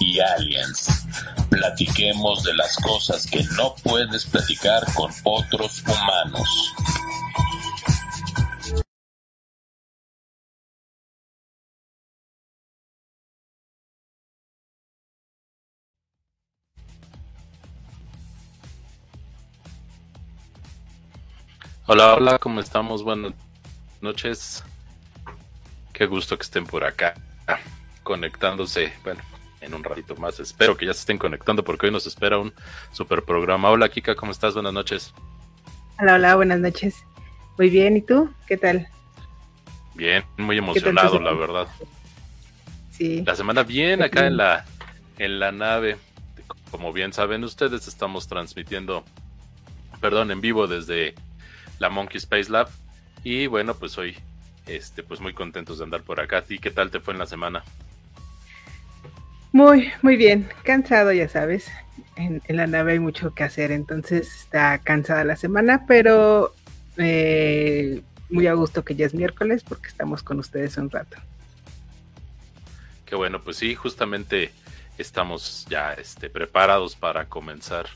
Y Aliens. Platiquemos de las cosas que no puedes platicar con otros humanos. Hola, hola, ¿cómo estamos? Buenas noches. Qué gusto que estén por acá conectándose. Bueno, en un ratito más. Espero que ya se estén conectando porque hoy nos espera un super programa. Hola, Kika, ¿cómo estás? Buenas noches. Hola, hola, buenas noches. Muy bien, ¿y tú? ¿Qué tal? Bien, muy emocionado, la verdad. Sí. La semana bien acá en la en la nave. Como bien saben ustedes, estamos transmitiendo, perdón, en vivo desde la Monkey Space Lab. Y bueno, pues hoy este, pues muy contentos de andar por acá. ¿A ti qué tal te fue en la semana? Muy, muy bien. Cansado, ya sabes. En, la nave hay mucho que hacer, entonces está cansada la semana, pero eh, muy a gusto que ya es miércoles porque estamos con ustedes un rato. Qué bueno, pues sí, justamente estamos ya este, preparados para comenzar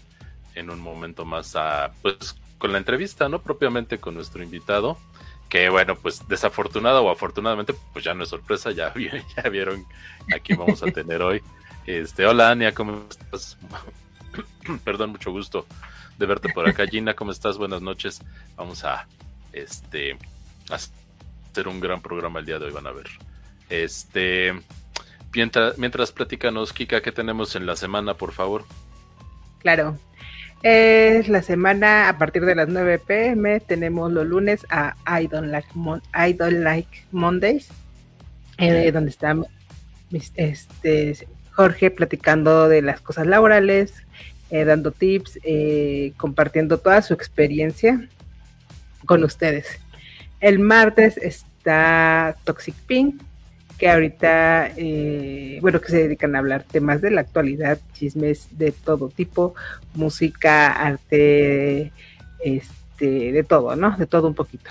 en un momento más a, pues con la entrevista, ¿no? Propiamente con nuestro invitado que bueno, pues desafortunado o afortunadamente, pues ya no es sorpresa, ya, ya vieron a quién vamos a tener hoy. Este, hola Ania, ¿cómo estás? Perdón, mucho gusto de verte por acá. Gina, ¿cómo estás? Buenas noches. Vamos a este hacer un gran programa el día de hoy, van a ver. Este mientras, mientras platícanos, Kika, ¿qué tenemos en la semana, por favor? Claro, es la semana a partir de las 9 pm. Tenemos los lunes a I Don't Like, like Mondays, eh, donde está este, Jorge platicando de las cosas laborales, eh, dando tips, eh, compartiendo toda su experiencia con ustedes. El martes está Toxic Pink, que ahorita, eh, bueno, que se dedican a hablar temas de la actualidad, chismes de todo tipo, música, arte, este, de todo, ¿no? De todo un poquito.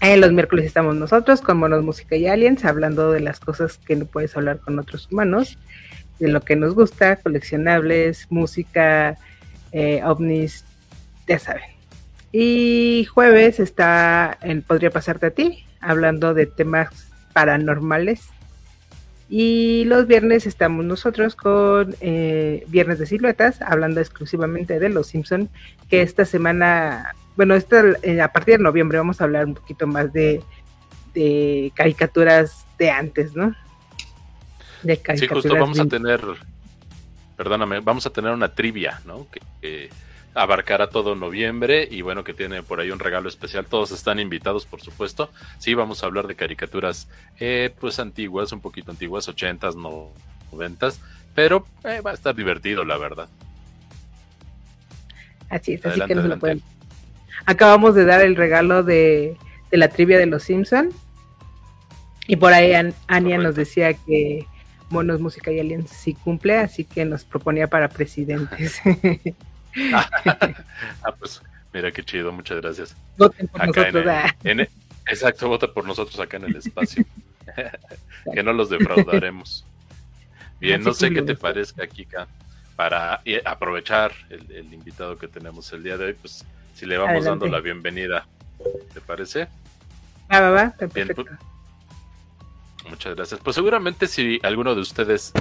En los miércoles estamos nosotros con Monos Música y Aliens, hablando de las cosas que no puedes hablar con otros humanos, de lo que nos gusta, coleccionables, música, eh, ovnis, ya saben. Y jueves está en Podría Pasarte a ti, hablando de temas paranormales. Y los viernes estamos nosotros con eh, Viernes de Siluetas, hablando exclusivamente de Los Simpson, que esta semana, bueno, esta, eh, a partir de noviembre vamos a hablar un poquito más de, de caricaturas de antes, ¿no? De caricaturas sí, justo vamos a tener, perdóname, vamos a tener una trivia, ¿no? que abarcará todo noviembre y bueno que tiene por ahí un regalo especial. Todos están invitados, por supuesto. Sí, vamos a hablar de caricaturas eh, pues antiguas, un poquito antiguas, ochentas, noventas, pero eh, va a estar divertido, la verdad. Así es, así que no lo pueden. Acabamos de dar el regalo de, la trivia de los Simpson y por ahí Ania nos decía que Monos Música y Aliens sí cumple, así que nos proponía para presidentes. ah, pues mira qué chido, muchas gracias. Voten por nosotros. Ah. exacto, vota por nosotros acá en el espacio. que no los defraudaremos. Bien, no sé qué te parezca, Kika, para aprovechar el, invitado que tenemos el día de hoy, pues si le vamos dando la bienvenida, ¿te parece? Ah, va, va, perfecto. Pues, muchas gracias. Pues seguramente si alguno de ustedes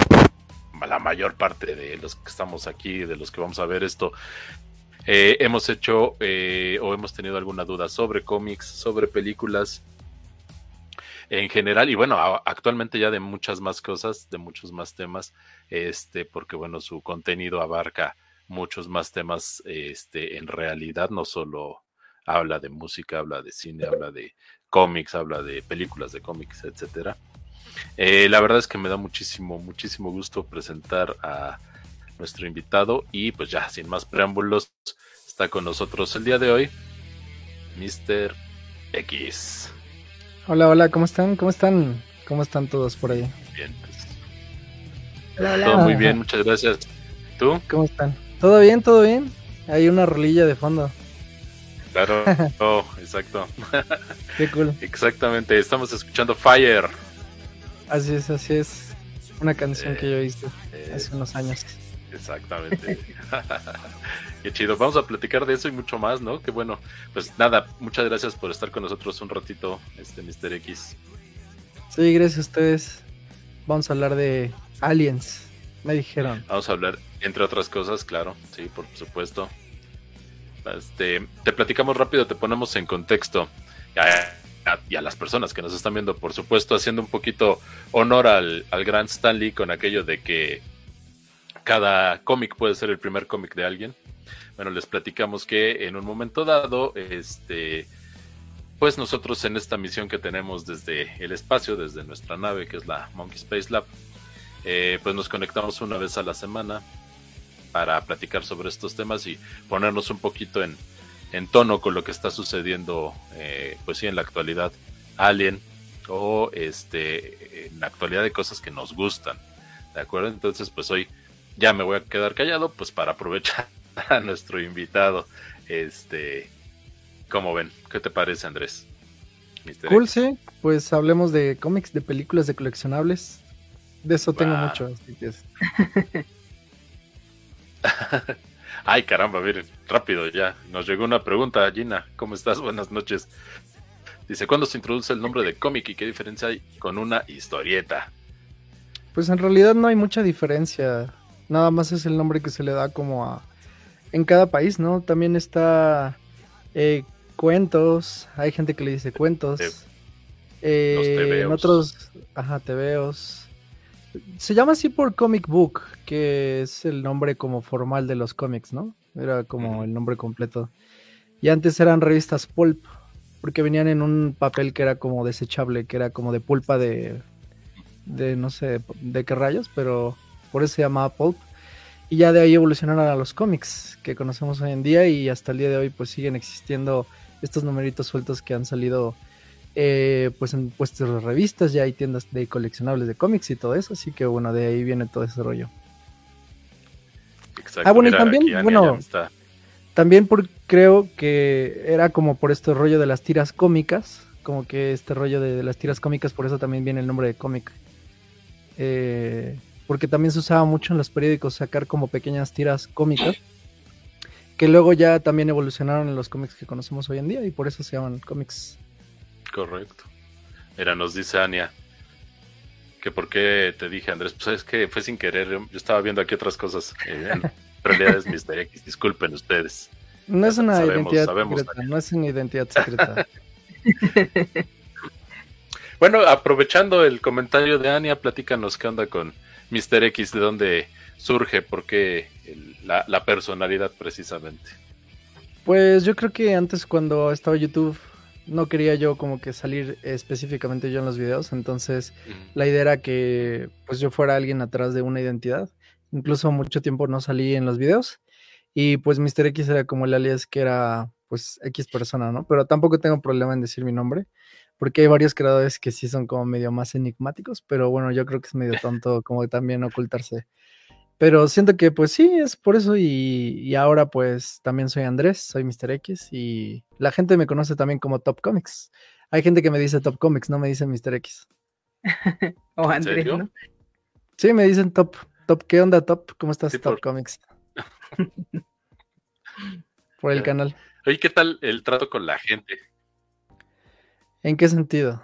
la mayor parte de los que estamos aquí, de los que vamos a ver esto, eh, hemos hecho eh, o hemos tenido alguna duda sobre cómics, sobre películas en general y bueno, actualmente ya de muchas más cosas, de muchos más temas, este, porque bueno, su contenido abarca muchos más temas, este, en realidad no solo habla de música, habla de cine, habla de cómics, habla de películas de cómics, etcétera. Eh, la verdad es que me da muchísimo, muchísimo gusto presentar a nuestro invitado y pues ya, sin más preámbulos, está con nosotros el día de hoy, Mr. X. Hola, hola, ¿cómo están? ¿Cómo están? ¿Cómo están todos por ahí? Bien, pues. Hola, hola. Todo muy bien, muchas gracias. ¿Tú? ¿Cómo están? ¿Todo bien? ¿Todo bien? Hay una rolilla de fondo. Claro, oh, exacto. Qué cool. Exactamente, estamos escuchando Fire. Así es, así es. Una canción que yo hice Eh, hace unos años. Exactamente. Qué chido. Vamos a platicar de eso y mucho más, ¿no? Qué bueno. Pues nada, muchas gracias por estar con nosotros un ratito, este Mr. X. Sí, gracias a ustedes. Vamos a hablar de aliens. Me dijeron. Vamos a hablar, entre otras cosas, claro, sí, por supuesto. Este, te platicamos rápido, te ponemos en contexto. Y y a las personas que nos están viendo, por supuesto, haciendo un poquito honor al, al gran Stan Lee con aquello de que cada cómic puede ser el primer cómic de alguien. Bueno, les platicamos que en un momento dado, este, pues nosotros en esta misión que tenemos desde el espacio, desde nuestra nave, que es la Monkey Space Lab, eh, pues nos conectamos una vez a la semana para platicar sobre estos temas y ponernos un poquito en, en tono con lo que está sucediendo, eh, pues sí, en la actualidad, Alien, o este, en la actualidad de cosas que nos gustan, ¿de acuerdo? Entonces, pues hoy ya me voy a quedar callado, pues para aprovechar a nuestro invitado, este, ¿cómo ven? ¿Qué te parece, Andrés? Cool, sí. Pues hablemos de cómics, de películas, de coleccionables. De eso tengo mucho. Así que es- Ay, caramba, miren, rápido ya. Nos llegó una pregunta, Gina. ¿Cómo estás? Buenas noches. Dice, ¿cuándo se introduce el nombre de cómic y qué diferencia hay con una historieta? Pues en realidad no hay mucha diferencia. Nada más es el nombre que se le da como a... En cada país, ¿no? También está eh, cuentos. Hay gente que le dice cuentos. Eh, los en otros... Ajá, tebeos. Se llama así por comic book, que es el nombre como formal de los cómics, ¿no? Era como el nombre completo. Y antes eran revistas pulp, porque venían en un papel que era como desechable, que era como de pulpa de, de no sé de qué rayos, pero por eso se llamaba pulp. Y ya de ahí evolucionaron a los cómics que conocemos hoy en día y hasta el día de hoy pues siguen existiendo estos numeritos sueltos que han salido eh, pues en puestos de revistas, ya hay tiendas de coleccionables de cómics y todo eso, así que bueno, de ahí viene todo ese rollo. Exacto, Ah, bueno, y también, bueno, También por, creo que era como por este rollo de las tiras cómicas, como que este rollo de, de las tiras cómicas, por eso también viene el nombre de cómic. Eh, porque también se usaba mucho en los periódicos sacar como pequeñas tiras cómicas, que luego ya también evolucionaron en los cómics que conocemos hoy en día y por eso se llaman cómics. Correcto. Mira, nos dice Ania que por qué te dije, Andrés, pues es que fue sin querer. Yo estaba viendo aquí otras cosas. eh, en realidad es Mr. X, disculpen ustedes. No es una Sabemos, identidad sabemos, secreta, no es una identidad secreta. Bueno, aprovechando el comentario de Ania, platícanos qué onda con Mr. X, de dónde surge, por qué la personalidad precisamente. Pues yo creo que antes cuando estaba YouTube no quería yo como que salir específicamente yo en los videos, entonces la idea era que pues yo fuera alguien atrás de una identidad. Incluso mucho tiempo no salí en los videos y pues Mr. X era como el alias que era pues X persona, ¿no? Pero tampoco tengo problema en decir mi nombre porque hay varios creadores que sí son como medio más enigmáticos, pero bueno, yo creo que es medio tonto como también ocultarse. Pero siento que pues sí, es por eso y, y ahora pues también soy Andrés, soy Mr. X y la gente me conoce también como Top Comics. Hay gente que me dice Top Comics, no me dice Mr. X. O Andrés? ¿no? Sí, me dicen Top. Top, ¿qué onda Top? ¿Cómo estás Sí, Top por- Comics? por el canal. Oye, ¿qué tal el trato con la gente? ¿En qué sentido?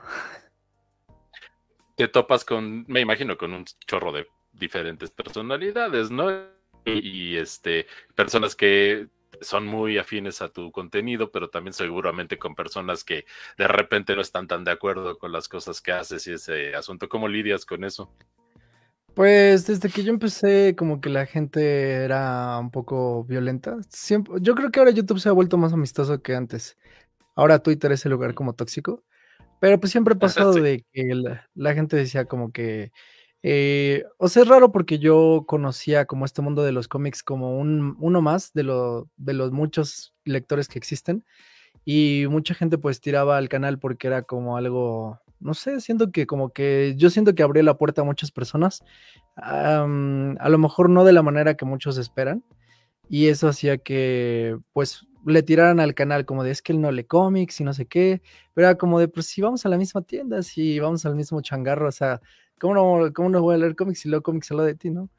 Te topas con, me imagino, con un chorro de diferentes personalidades, ¿no? Y, y, este, personas que son muy afines a tu contenido, pero también seguramente con personas que de repente no están tan de acuerdo con las cosas que haces y ese asunto. ¿Cómo lidias con eso? Pues desde que yo empecé, como que la gente era un poco violenta. Siempre, yo creo que ahora YouTube se ha vuelto más amistoso que antes. Ahora Twitter es el lugar como tóxico. Pero pues siempre ha pasado de que la, gente decía como que, eh, o sea, es raro porque yo conocía como este mundo de los cómics como un, uno más de, lo, de los muchos lectores que existen y mucha gente pues tiraba al canal porque era como algo, no sé, siento que como que yo siento que abrió la puerta a muchas personas, a lo mejor no de la manera que muchos esperan y eso hacía que pues le tiraran al canal como de es que él no lee cómics y no sé qué, pero era como de pues si vamos a la misma tienda, si vamos al mismo changarro, o sea, ¿cómo no, cómo no voy a leer cómics si leo cómics solo de ti, no?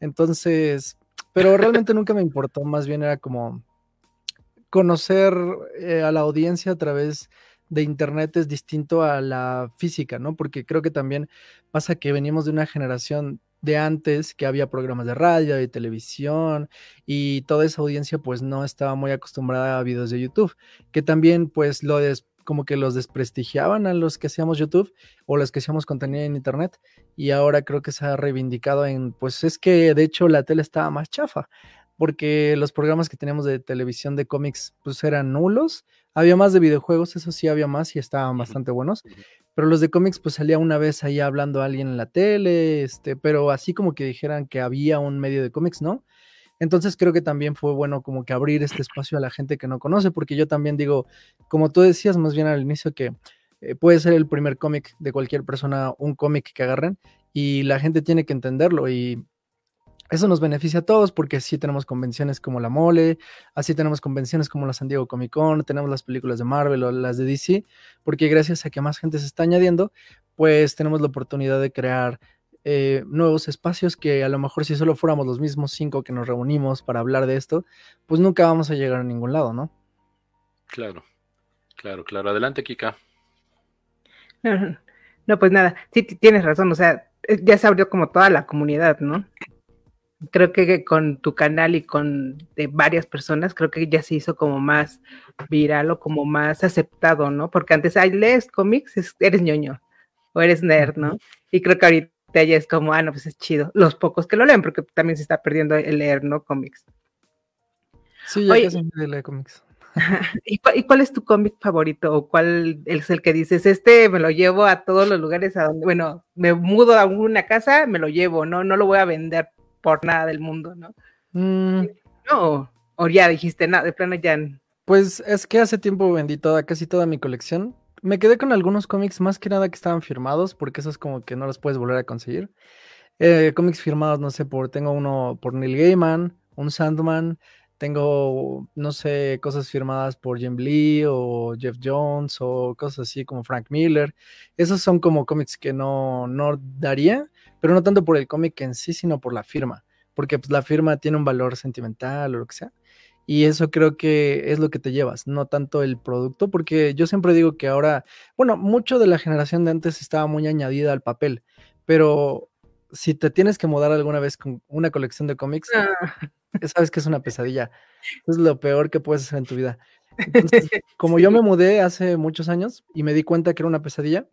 Entonces, pero realmente nunca me importó, más bien era como conocer eh, a la audiencia a través de internet es distinto a la física, ¿no? Porque creo que también pasa que venimos de una generación de antes que había programas de radio y televisión y toda esa audiencia pues no estaba muy acostumbrada a videos de YouTube, que también pues lo des, como que los desprestigiaban a los que hacíamos YouTube o los que hacíamos contenido en internet y ahora creo que se ha reivindicado en pues es que de hecho la tele estaba más chafa porque los programas que teníamos de televisión de cómics pues eran nulos, había más de videojuegos, eso sí había más y estaban bastante buenos, pero los de cómics pues salía una vez ahí hablando a alguien en la tele, este, pero así como que dijeran que había un medio de cómics, ¿no? Entonces creo que también fue bueno como que abrir este espacio a la gente que no conoce, porque yo también digo, como tú decías más bien al inicio, que eh, puede ser el primer cómic de cualquier persona, un cómic que agarren, y la gente tiene que entenderlo y eso nos beneficia a todos porque así tenemos convenciones como la Mole, así tenemos convenciones como la San Diego Comic Con, tenemos las películas de Marvel o las de DC, porque gracias a que más gente se está añadiendo, pues tenemos la oportunidad de crear eh, nuevos espacios que a lo mejor si solo fuéramos los mismos cinco que nos reunimos para hablar de esto, pues nunca vamos a llegar a ningún lado, ¿no? Claro, claro, claro. Adelante, Kika. No, pues nada, sí tienes razón, o sea, eh, ya se abrió como toda la comunidad, ¿no? creo que con tu canal y con de varias personas, creo que ya se hizo como más viral o como más aceptado, ¿no? Porque antes, ay, lees cómics, eres ñoño o eres nerd, ¿no? Y creo que ahorita ya es como, ah, no, pues es chido. Los pocos que lo leen, porque también se está perdiendo el leer, ¿no? Cómics. Sí, ya casi nadie lee cómics. ¿Y cuál, es tu cómic favorito o cuál es el que dices, este me lo llevo a todos los lugares a donde, bueno, me mudo a una casa, me lo llevo, no, no lo voy a vender por nada del mundo, ¿no? Mm. No, o ya dijiste, nada, de plano ya. Pues es que hace tiempo vendí toda, casi toda mi colección. Me quedé con algunos cómics más que nada que estaban firmados, porque esos como que no los puedes volver a conseguir. Eh, cómics firmados, no sé, por tengo uno por Neil Gaiman, un Sandman, tengo, no sé, cosas firmadas por Jim Lee o Jeff Jones o cosas así como Frank Miller. Esos son como cómics que no, no daría, pero no tanto por el cómic en sí, sino por la firma, porque pues, la firma tiene un valor sentimental o lo que sea. Y eso creo que es lo que te llevas, no tanto el producto, porque yo siempre digo que ahora, bueno, mucho de la generación de antes estaba muy añadida al papel, pero si te tienes que mudar alguna vez con una colección de cómics, ah. sabes que es una pesadilla. Es lo peor que puedes hacer en tu vida. Entonces, como yo me mudé hace muchos años y me di cuenta que era una pesadilla,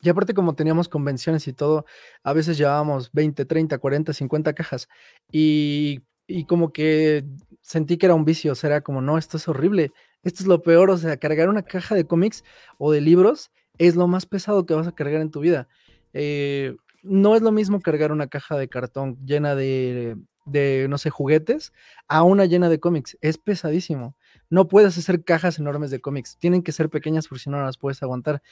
y aparte como teníamos convenciones y todo, a veces llevábamos 20, 30, 40, 50 cajas y, y como que sentí que era un vicio, o sea, era como, no, esto es horrible, esto es lo peor, o sea, cargar una caja de cómics o de libros es lo más pesado que vas a cargar en tu vida. Eh, no es lo mismo cargar una caja de cartón llena de, de, no sé, juguetes a una llena de cómics, es pesadísimo no puedes hacer cajas enormes de cómics, tienen que ser pequeñas porque si no, no las puedes aguantar.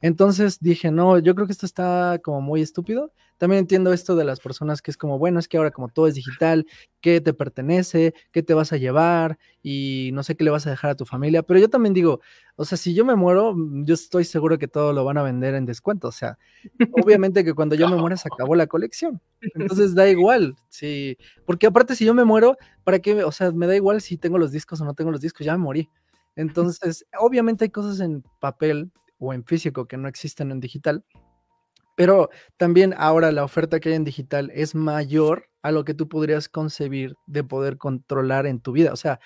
Entonces dije, no, yo creo que esto está como muy estúpido. También entiendo esto de las personas que es como, bueno, es que ahora como todo es digital, ¿qué te pertenece? ¿Qué te vas a llevar? Y no sé qué le vas a dejar a tu familia. Pero yo también digo, o sea, si yo me muero, yo estoy seguro que todo lo van a vender en descuento. O sea, obviamente que cuando yo me muera se acabó la colección. Entonces da igual, sí. Porque aparte si yo me muero, ¿para qué? O sea, me da igual si tengo los discos o no tengo los discos, ya me morí. Entonces, obviamente hay cosas en papel o en físico que no existen en digital, pero también ahora la oferta que hay en digital es mayor a lo que tú podrías concebir de poder controlar en tu vida. O sea,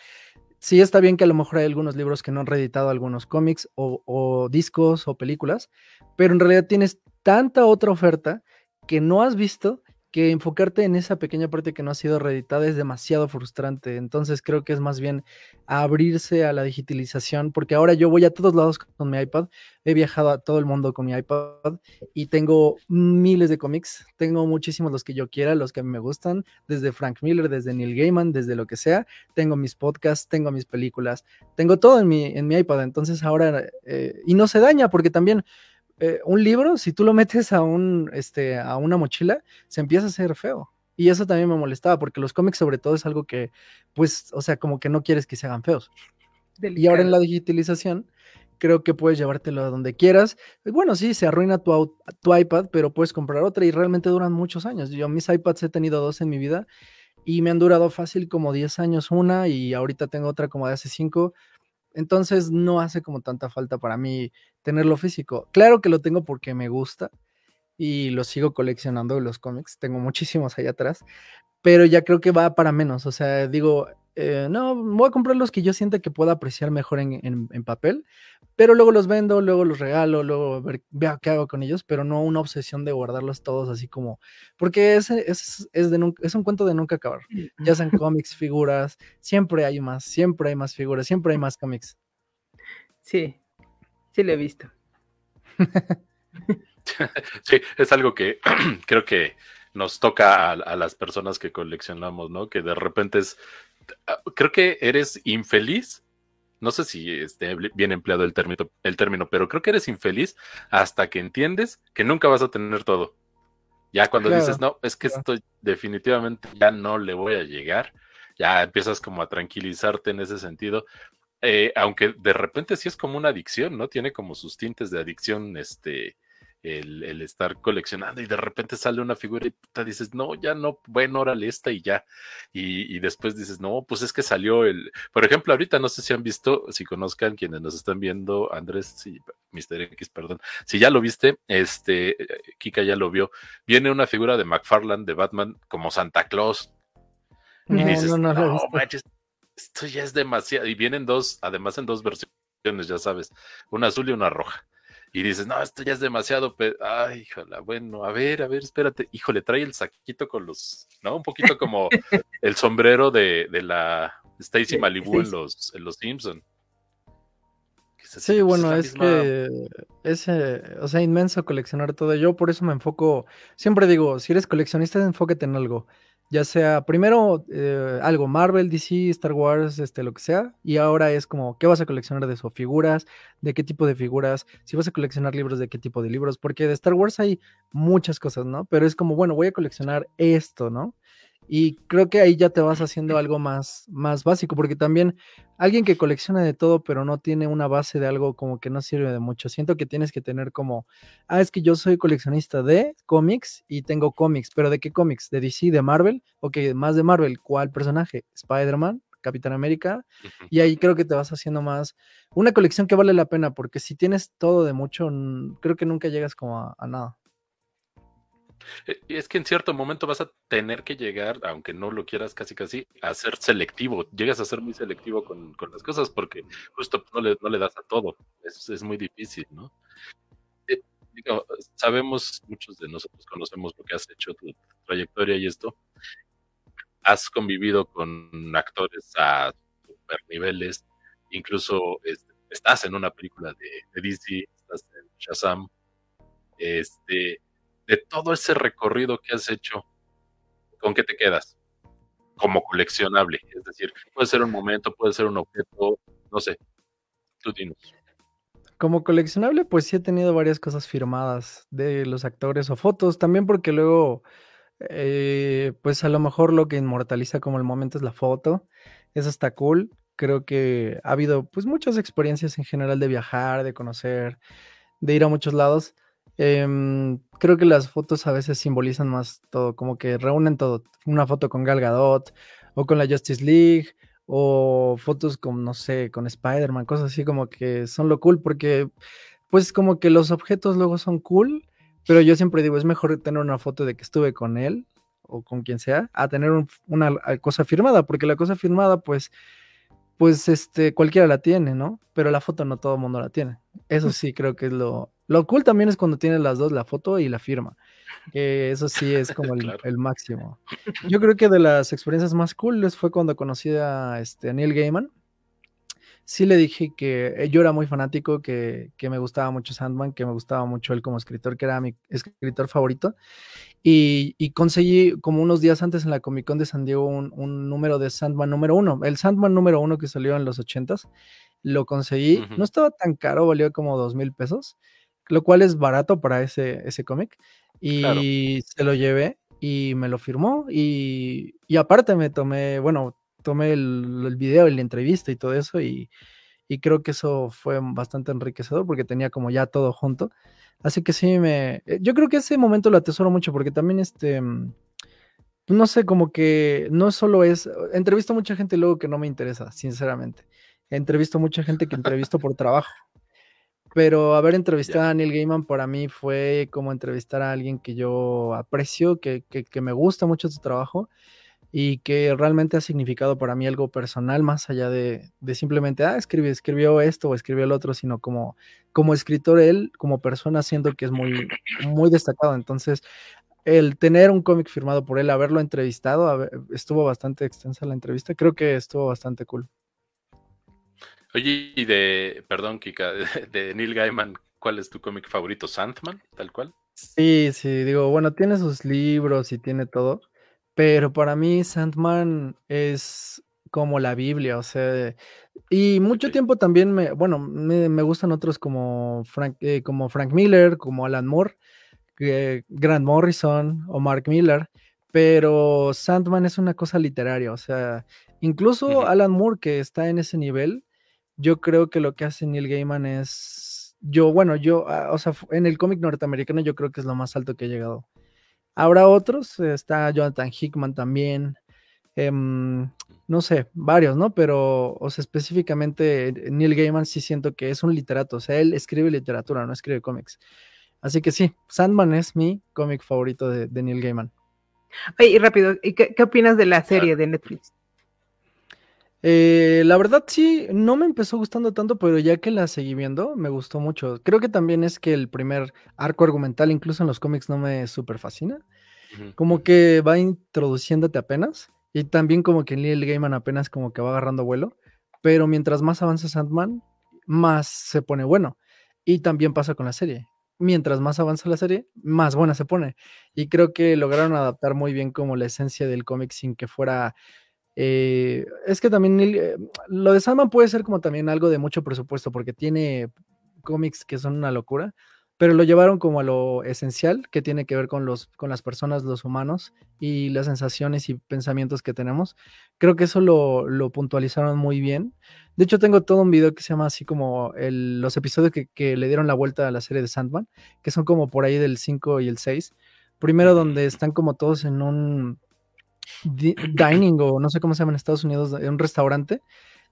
sí está bien que a lo mejor hay algunos libros que no han reeditado algunos cómics o, o discos o películas, pero en realidad tienes tanta otra oferta que no has visto que enfocarte en esa pequeña parte que no ha sido reeditada es demasiado frustrante. Entonces creo que es más bien abrirse a la digitalización, porque ahora yo voy a todos lados con mi iPad, he viajado a todo el mundo con mi iPad y tengo miles de cómics, tengo muchísimos los que yo quiera, los que a mí me gustan, desde Frank Miller, desde Neil Gaiman, desde lo que sea, tengo mis podcasts, tengo mis películas, tengo todo en mi, en mi iPad, entonces ahora, eh, y no se daña, porque también eh, un libro, si tú lo metes a, un, este, a una mochila, se empieza a hacer feo. Y eso también me molestaba, porque los cómics sobre todo es algo que, pues, o sea, como que no quieres que se hagan feos. Y ahora en la digitalización, creo que puedes llevártelo a donde quieras. Bueno, sí, se arruina tu, tu iPad, pero puedes comprar otra y realmente duran muchos años. Yo mis iPads he tenido dos en mi vida y me han durado fácil como 10 años una y ahorita tengo otra como de hace 5 entonces no hace como tanta falta para mí tenerlo físico. Claro que lo tengo porque me gusta y lo sigo coleccionando los cómics. Tengo muchísimos allá atrás, pero ya creo que va para menos. O sea, digo, eh, no, voy a comprar los que yo sienta que pueda apreciar mejor en, papel, pero luego los vendo, luego los regalo, luego veo qué hago con ellos, pero no una obsesión de guardarlos todos así como, porque es, es, es, de es un cuento de nunca acabar, ya sean cómics, figuras, siempre hay más, siempre hay más figuras, siempre hay más cómics. Sí, sí lo he visto. sí, es algo que creo que nos toca a, a, las personas que coleccionamos, ¿no? Que de repente es creo que eres infeliz. No sé si esté bien empleado el término, el término, pero creo que eres infeliz hasta que entiendes que nunca vas a tener todo. Ya cuando dices, no, es que esto definitivamente ya no le voy a llegar, ya empiezas como a tranquilizarte en ese sentido. Eh, aunque de repente sí es como una adicción, ¿no? Tiene como sus tintes de adicción, este, el, estar coleccionando y de repente sale una figura y te dices, no, ya no, bueno, órale esta y ya. Y, después dices, no, pues es que salió el, por ejemplo, ahorita no sé si han visto, si conozcan quienes nos están viendo, Andrés, sí, Mr. X, perdón, si ya lo viste, este, Kika ya lo vio, viene una figura de McFarland de Batman como Santa Claus. Y dices, no, no, manches, esto ya es demasiado. Y vienen dos, además en dos versiones, ya sabes, una azul y una roja y dices, no, esto ya es demasiado, pero, ay, híjole, bueno, a ver, a ver, espérate, híjole, trae el saquito con los, ¿no? Un poquito como el sombrero de, de la Stacy Malibu en los, en los Simpson. Sí, bueno, es que es, o sea, inmenso coleccionar todo. Yo por eso me enfoco, siempre digo, si eres coleccionista, enfócate en algo ya sea primero eh, algo Marvel, DC, Star Wars, este, lo que sea, y ahora es como, ¿qué vas a coleccionar de eso? Figuras, de qué tipo de figuras, si vas a coleccionar libros, de qué tipo de libros, porque de Star Wars hay muchas cosas, ¿no? Pero es como, bueno, voy a coleccionar esto, ¿no? Y creo que ahí ya te vas haciendo algo más, más básico, porque también alguien que colecciona de todo, pero no tiene una base de algo como que no sirve de mucho. Siento que tienes que tener como, ah, es que yo soy coleccionista de cómics y tengo cómics, pero ¿de qué cómics? ¿De DC, de Marvel? Ok, más de Marvel, ¿cuál personaje? Spider-Man, Capitán América, y ahí creo que te vas haciendo más una colección que vale la pena, porque si tienes todo de mucho, creo que nunca llegas como a nada. Eh, es que en cierto momento vas a tener que llegar, aunque no lo quieras casi casi, a ser selectivo. Llegas a ser muy selectivo con, las cosas porque justo no le, no le das a todo. Es, es muy difícil, ¿no? Eh, sabemos, muchos de nosotros conocemos lo que has hecho, tu trayectoria y esto. Has convivido con actores a super niveles, incluso este, estás en una película de, de DC, estás en Shazam. Este, de todo ese recorrido que has hecho, ¿con qué te quedas? Como coleccionable, es decir, puede ser un momento, puede ser un objeto, no sé, tú dinos. Como coleccionable, pues sí he tenido varias cosas firmadas de los actores o fotos, también porque luego, eh, pues a lo mejor lo que inmortaliza como el momento es la foto, eso está cool. Creo que ha habido pues muchas experiencias en general de viajar, de conocer, de ir a muchos lados. Em, creo que las fotos a veces simbolizan más todo, como que reúnen todo. Una foto con Gal Gadot o con la Justice League o fotos con, no sé, con Spider-Man, cosas así como que son lo cool porque pues como que los objetos luego son cool, pero yo siempre digo, es mejor tener una foto de que estuve con él o con quien sea, a tener una cosa firmada, porque la cosa firmada pues pues este cualquiera la tiene, ¿no? Pero la foto no todo el mundo la tiene. Eso sí creo que es lo, Lo cool también es cuando tienes las dos, la foto y la firma. Que eso sí es como el, máximo. Yo creo que de las experiencias más cool fue cuando conocí a, este, Neil Gaiman. Sí le dije que eh, yo era muy fanático, que, me gustaba mucho Sandman, que me gustaba mucho él como escritor, que era mi escritor favorito. Y, conseguí, como unos días antes en la Comic Con de San Diego, un, número de Sandman número uno. El Sandman número uno que salió en los ochentas, lo conseguí. No estaba tan caro, valió como dos mil pesos, lo cual es barato para ese, ese cómic. Y se lo llevé y me lo firmó. Y, aparte me tomé, bueno, tomé el, el, video y la entrevista y todo eso. Y, y creo que eso fue bastante enriquecedor porque tenía como ya todo junto. Así que sí, me. Eh, yo creo que ese momento lo atesoro mucho porque también este. Mm, no sé, como que no solo es. Entrevisto a mucha gente luego que no me interesa, sinceramente. Entrevisto a mucha gente que entrevisto por trabajo. Pero haber entrevistado a Neil Gaiman para mí fue como entrevistar a alguien que yo aprecio, que, que, que me gusta mucho su trabajo y que realmente ha significado para mí algo personal más allá de, simplemente, ah, escribió, escribió esto o escribió el otro, sino como, como escritor él, como persona, siento que es muy, muy destacado. Entonces, el tener un cómic firmado por él, haberlo entrevistado, estuvo bastante extensa la entrevista, creo que estuvo bastante cool. Oye, y de, perdón, Kika, de, Neil Gaiman, ¿cuál es tu cómic favorito? ¿Sandman, tal cual? Sí, sí, digo, bueno, tiene sus libros y tiene todo, pero para mí Sandman es como la Biblia, o sea, y mucho tiempo también me, bueno, me, gustan otros como Frank, eh, como Frank Miller, como Alan Moore, Grant Morrison o Mark Miller, pero Sandman es una cosa literaria, o sea, incluso Alan Moore que está en ese nivel, yo creo que lo que hace Neil Gaiman es, yo, bueno, yo, ah, o sea, en el cómic norteamericano yo creo que es lo más alto que he llegado. Habrá otros, está Jonathan Hickman también, em, no sé, varios, ¿no? Pero, o sea, específicamente Neil Gaiman sí siento que es un literato, o sea, él escribe literatura, no escribe cómics. Así que sí, Sandman es mi cómic favorito de, Neil Gaiman. Oye, y rápido, ¿y qué, opinas de la serie de Netflix? Eh, la verdad sí, no me empezó gustando tanto, pero ya que la seguí viendo, me gustó mucho. Creo que también es que el primer arco argumental, incluso en los cómics, no me súper fascina. Como que va introduciéndote apenas. Y también como que Neil Gaiman apenas como que va agarrando vuelo. Pero mientras más avanza Sandman, más se pone bueno. Y también pasa con la serie. Mientras más avanza la serie, más buena se pone. Y creo que lograron adaptar muy bien como la esencia del cómic sin que fuera eh, es que también eh, lo de Sandman puede ser como también algo de mucho presupuesto porque tiene cómics que son una locura, pero lo llevaron como a lo esencial que tiene que ver con, los, con las personas, los humanos y las sensaciones y pensamientos que tenemos. Creo que eso lo, puntualizaron muy bien. De hecho, tengo todo un video que se llama así como los episodios que, que, le dieron la vuelta a la serie de Sandman, que son como por ahí del 5 y el 6. Primero donde están como todos en un dining o no sé cómo se llama en Estados Unidos, un restaurante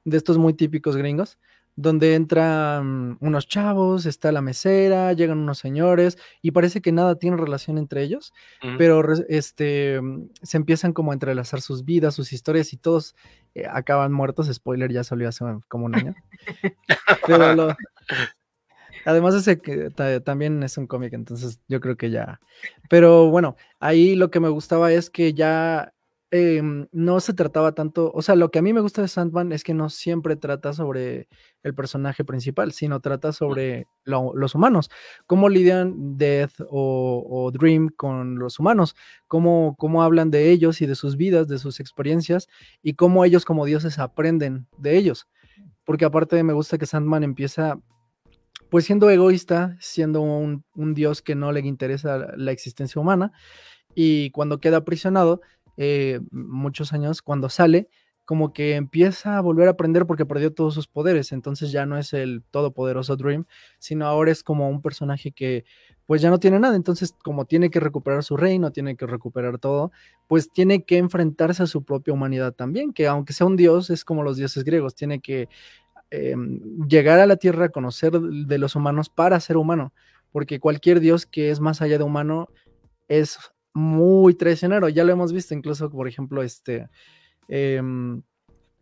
de estos muy típicos gringos, donde entran unos chavos, está la mesera, llegan unos señores y parece que nada tiene relación entre ellos, pero este se empiezan como a entrelazar sus vidas, sus historias y todos eh, acaban muertos. Spoiler, ya salió hace como un año. Además, ese que también es un cómic, entonces yo creo que ya. Pero bueno, ahí lo que me gustaba es que ya Em, no se trataba tanto, o sea, lo que a mí me gusta de Sandman es que no siempre trata sobre el personaje principal, sino trata sobre los humanos, cómo lidian Death o, Dream con los humanos, cómo, cómo hablan de ellos y de sus vidas, de sus experiencias, y cómo ellos como dioses aprenden de ellos. Porque aparte me gusta que Sandman empieza pues siendo egoísta, siendo un, un dios que no le interesa la existencia humana, y cuando queda aprisionado, eh, muchos años, cuando sale, como que empieza a volver a aprender porque perdió todos sus poderes, entonces ya no es el todopoderoso Dream, sino ahora es como un personaje que pues ya no tiene nada, entonces como tiene que recuperar su reino, tiene que recuperar todo, pues tiene que enfrentarse a su propia humanidad también, que aunque sea un dios, es como los dioses griegos, tiene que em, llegar a la tierra, conocer de los humanos para ser humano, porque cualquier dios que es más allá de humano es muy traicionero. Ya lo hemos visto, incluso, por ejemplo, este. Em,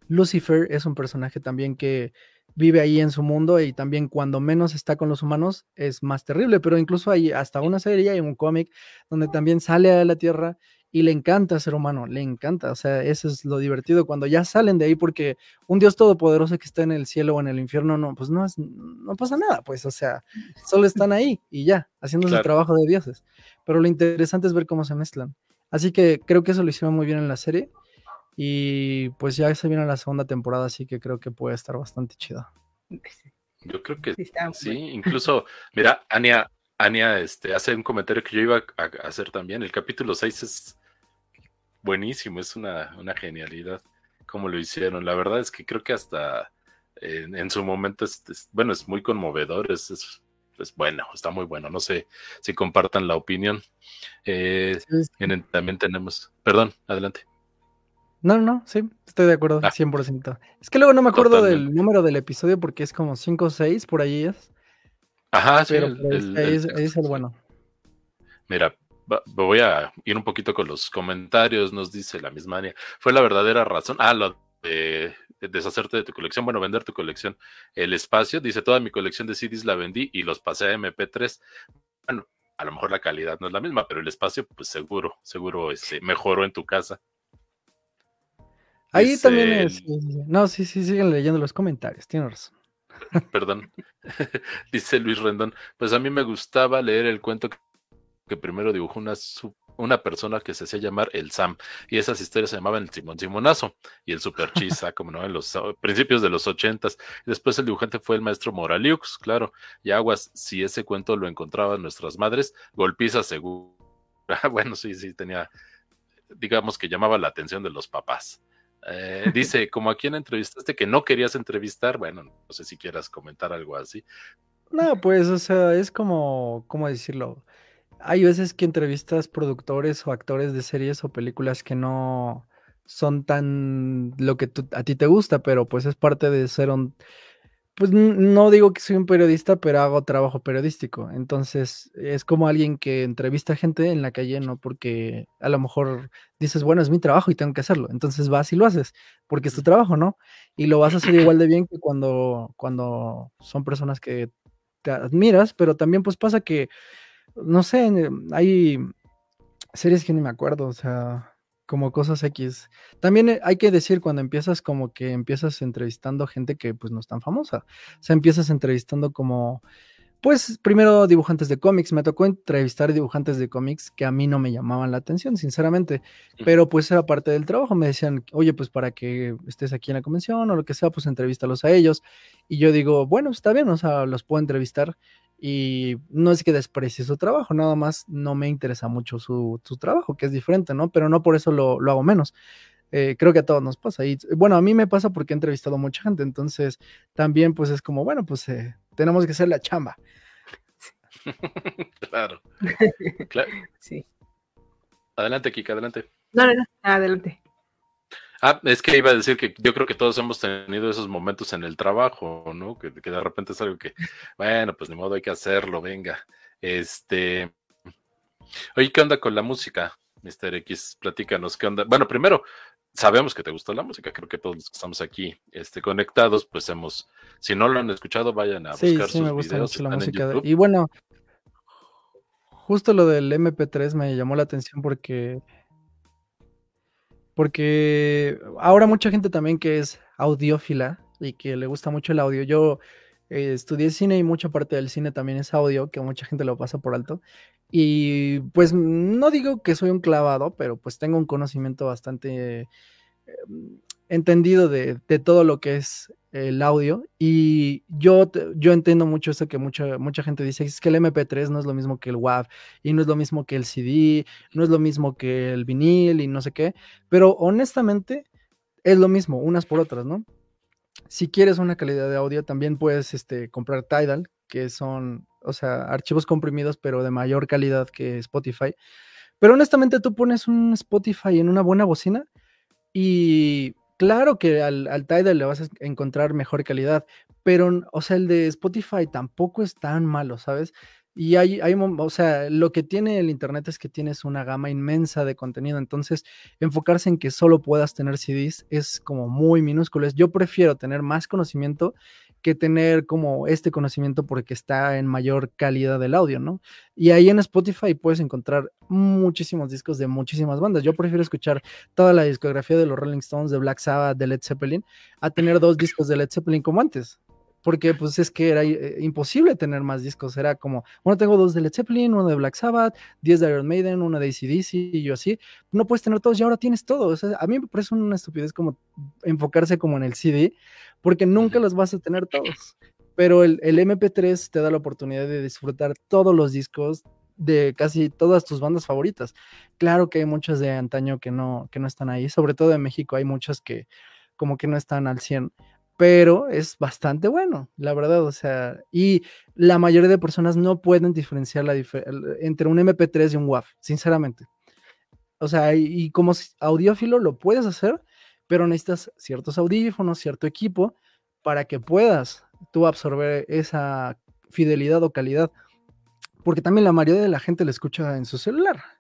Lucifer es un personaje también que vive ahí en su mundo y también cuando menos está con los humanos es más terrible, pero incluso hay hasta una serie, hay un cómic donde también sale a la Tierra y le encanta ser humano, le encanta, o sea, eso es lo divertido cuando ya salen de ahí porque un Dios todopoderoso que está en el cielo o en el infierno, no, pues no, es, no pasa nada, pues, o sea, solo están ahí y ya, haciendo su trabajo de dioses, pero lo interesante es ver cómo se mezclan. Así que creo que eso lo hicieron muy bien en la serie y pues ya se viene la segunda temporada, así que creo que puede estar bastante chido. Yo creo que sí, incluso, mira, Ania, Ania este, hace un comentario que yo iba a, hacer también. El capítulo 6 es buenísimo, es una, una genialidad como lo hicieron. La verdad es que creo que hasta en, su momento, es, bueno, es muy conmovedor, es, es, bueno, está muy bueno. No sé si compartan la opinión. Eh, también tenemos, perdón, adelante. No, no, sí, estoy de acuerdo, 100%. Ah. Es que luego no me acuerdo del número del episodio porque es como 5 o 6, por ahí es. Ajá, sí. ahí, es, el bueno. Mira, voy a ir un poquito con los comentarios, nos dice la misma Ania. Fue la verdadera razón. Ah, lo de deshacerte de tu colección, bueno, vender tu colección. El espacio, dice, toda mi colección de CDs la vendí y los pasé a MP3. Bueno, a lo mejor la calidad no es la misma, pero el espacio, pues seguro, seguro este, mejoró en tu casa. Ahí también es. No, sí, sí, siguen leyendo los comentarios, tienes razón. Perdón. Dice Luis Rendón. Pues a mí me gustaba leer el cuento que primero dibujó una, una persona que se hacía llamar el Sam. Y esas historias se llamaban el Simón Simonazo y el Super Chisa, como no, en los principios de los ochentas. Después el dibujante fue el maestro Moraliux, claro. Y aguas, si ese cuento lo encontraban nuestras madres, golpiza seguro. bueno, sí, sí, tenía, digamos que llamaba la atención de los papás. Eh, dice, como a quien entrevistaste que no querías entrevistar, bueno, no sé si quieras comentar algo así. No, pues, o sea, es como, ¿cómo decirlo? Hay veces que entrevistas productores o actores de series o películas que no son tan lo que a ti te gusta, pero pues es parte de ser un, pues no digo que soy un periodista, pero hago trabajo periodístico. Entonces, es como alguien que entrevista gente en la calle, no porque a lo mejor dices, bueno, es mi trabajo y tengo que hacerlo. Entonces vas y lo haces, porque es tu trabajo, ¿no? Y lo vas a hacer igual de bien que cuando, cuando son personas que te admiras, pero también pues pasa que, no sé, hay series que ni me acuerdo, o sea, como cosas X. También eh, hay que decir cuando empiezas como que empiezas entrevistando gente que pues no es tan famosa. O sea, empiezas entrevistando como, pues primero dibujantes de cómics. Me tocó entrevistar dibujantes de cómics que a mí no me llamaban la atención, sinceramente. Pero pues era parte del trabajo. Me decían, oye, pues para que estés aquí en la convención o lo que sea, pues entrevístalos a ellos. Y yo digo, bueno, está bien, o sea, los puedo entrevistar y no es que desprecie su trabajo, nada más no me interesa mucho su, trabajo, que es diferente, ¿no? Pero no por eso lo, hago menos. Eh, creo que a todos nos pasa. Y bueno, a mí me pasa porque he entrevistado a mucha gente, entonces también pues es como, bueno, pues eh, tenemos que hacer la chamba. claro. claro. Sí. Adelante, Kika, adelante. No, no, no, adelante. Ah, es que iba a decir que yo creo que todos hemos tenido esos momentos en el trabajo, ¿no? Que, de repente es algo que, bueno, pues ni modo hay que hacerlo, venga. Este. Oye, ¿qué onda con la música, Mr. X? Platícanos, ¿qué onda? Bueno, primero, sabemos que te gustó la música, creo que todos los que estamos aquí este, conectados, pues hemos, si no lo han escuchado, vayan a buscar sí, sus me gusta Mucho la música y bueno, justo lo del MP3 me llamó la atención porque porque ahora mucha gente también que es audiófila y que le gusta mucho el audio. Yo eh, estudié cine y mucha parte del cine también es audio, que mucha gente lo pasa por alto. Y pues no digo que soy un clavado, pero pues tengo un conocimiento bastante em, entendido de, todo lo que es el audio y yo, yo entiendo mucho eso que mucha, mucha gente dice, es que el MP3 no es lo mismo que el WAV y no es lo mismo que el CD, no es lo mismo que el vinil y no sé qué, pero honestamente es lo mismo, unas por otras, ¿no? Si quieres una calidad de audio, también puedes este, comprar Tidal, que son, o sea, archivos comprimidos, pero de mayor calidad que Spotify. Pero honestamente tú pones un Spotify en una buena bocina y Claro que al, al, Tidal le vas a encontrar mejor calidad, pero, o sea, el de Spotify tampoco es tan malo, ¿sabes? Y hay, hay, o sea, lo que tiene el Internet es que tienes una gama inmensa de contenido, entonces enfocarse en que solo puedas tener CDs es como muy minúsculo. Yo prefiero tener más conocimiento que tener como este conocimiento porque está en mayor calidad del audio, ¿no? Y ahí en Spotify puedes encontrar muchísimos discos de muchísimas bandas. Yo prefiero escuchar toda la discografía de los Rolling Stones, de Black Sabbath, de Led Zeppelin, a tener dos discos de Led Zeppelin como antes porque pues es que era eh, imposible tener más discos, era como, bueno, tengo dos de Led Zeppelin, uno de Black Sabbath, 10 de Iron Maiden, uno de ACDC y yo así, no puedes tener todos y ahora tienes todos, a mí me parece una estupidez como enfocarse como en el CD, porque nunca los vas a tener todos, pero el, el MP3 te da la oportunidad de disfrutar todos los discos de casi todas tus bandas favoritas. Claro que hay muchas de antaño que no, que no están ahí, sobre todo en México hay muchas que como que no están al 100, pero es bastante bueno, la verdad, o sea, y la mayoría de personas no pueden diferenciar la entre un MP3 y un WAV, sinceramente. O sea, y, como audiófilo lo puedes hacer, pero necesitas ciertos audífonos, cierto equipo para que puedas tú absorber esa fidelidad o calidad, porque también la mayoría de la gente le escucha en su celular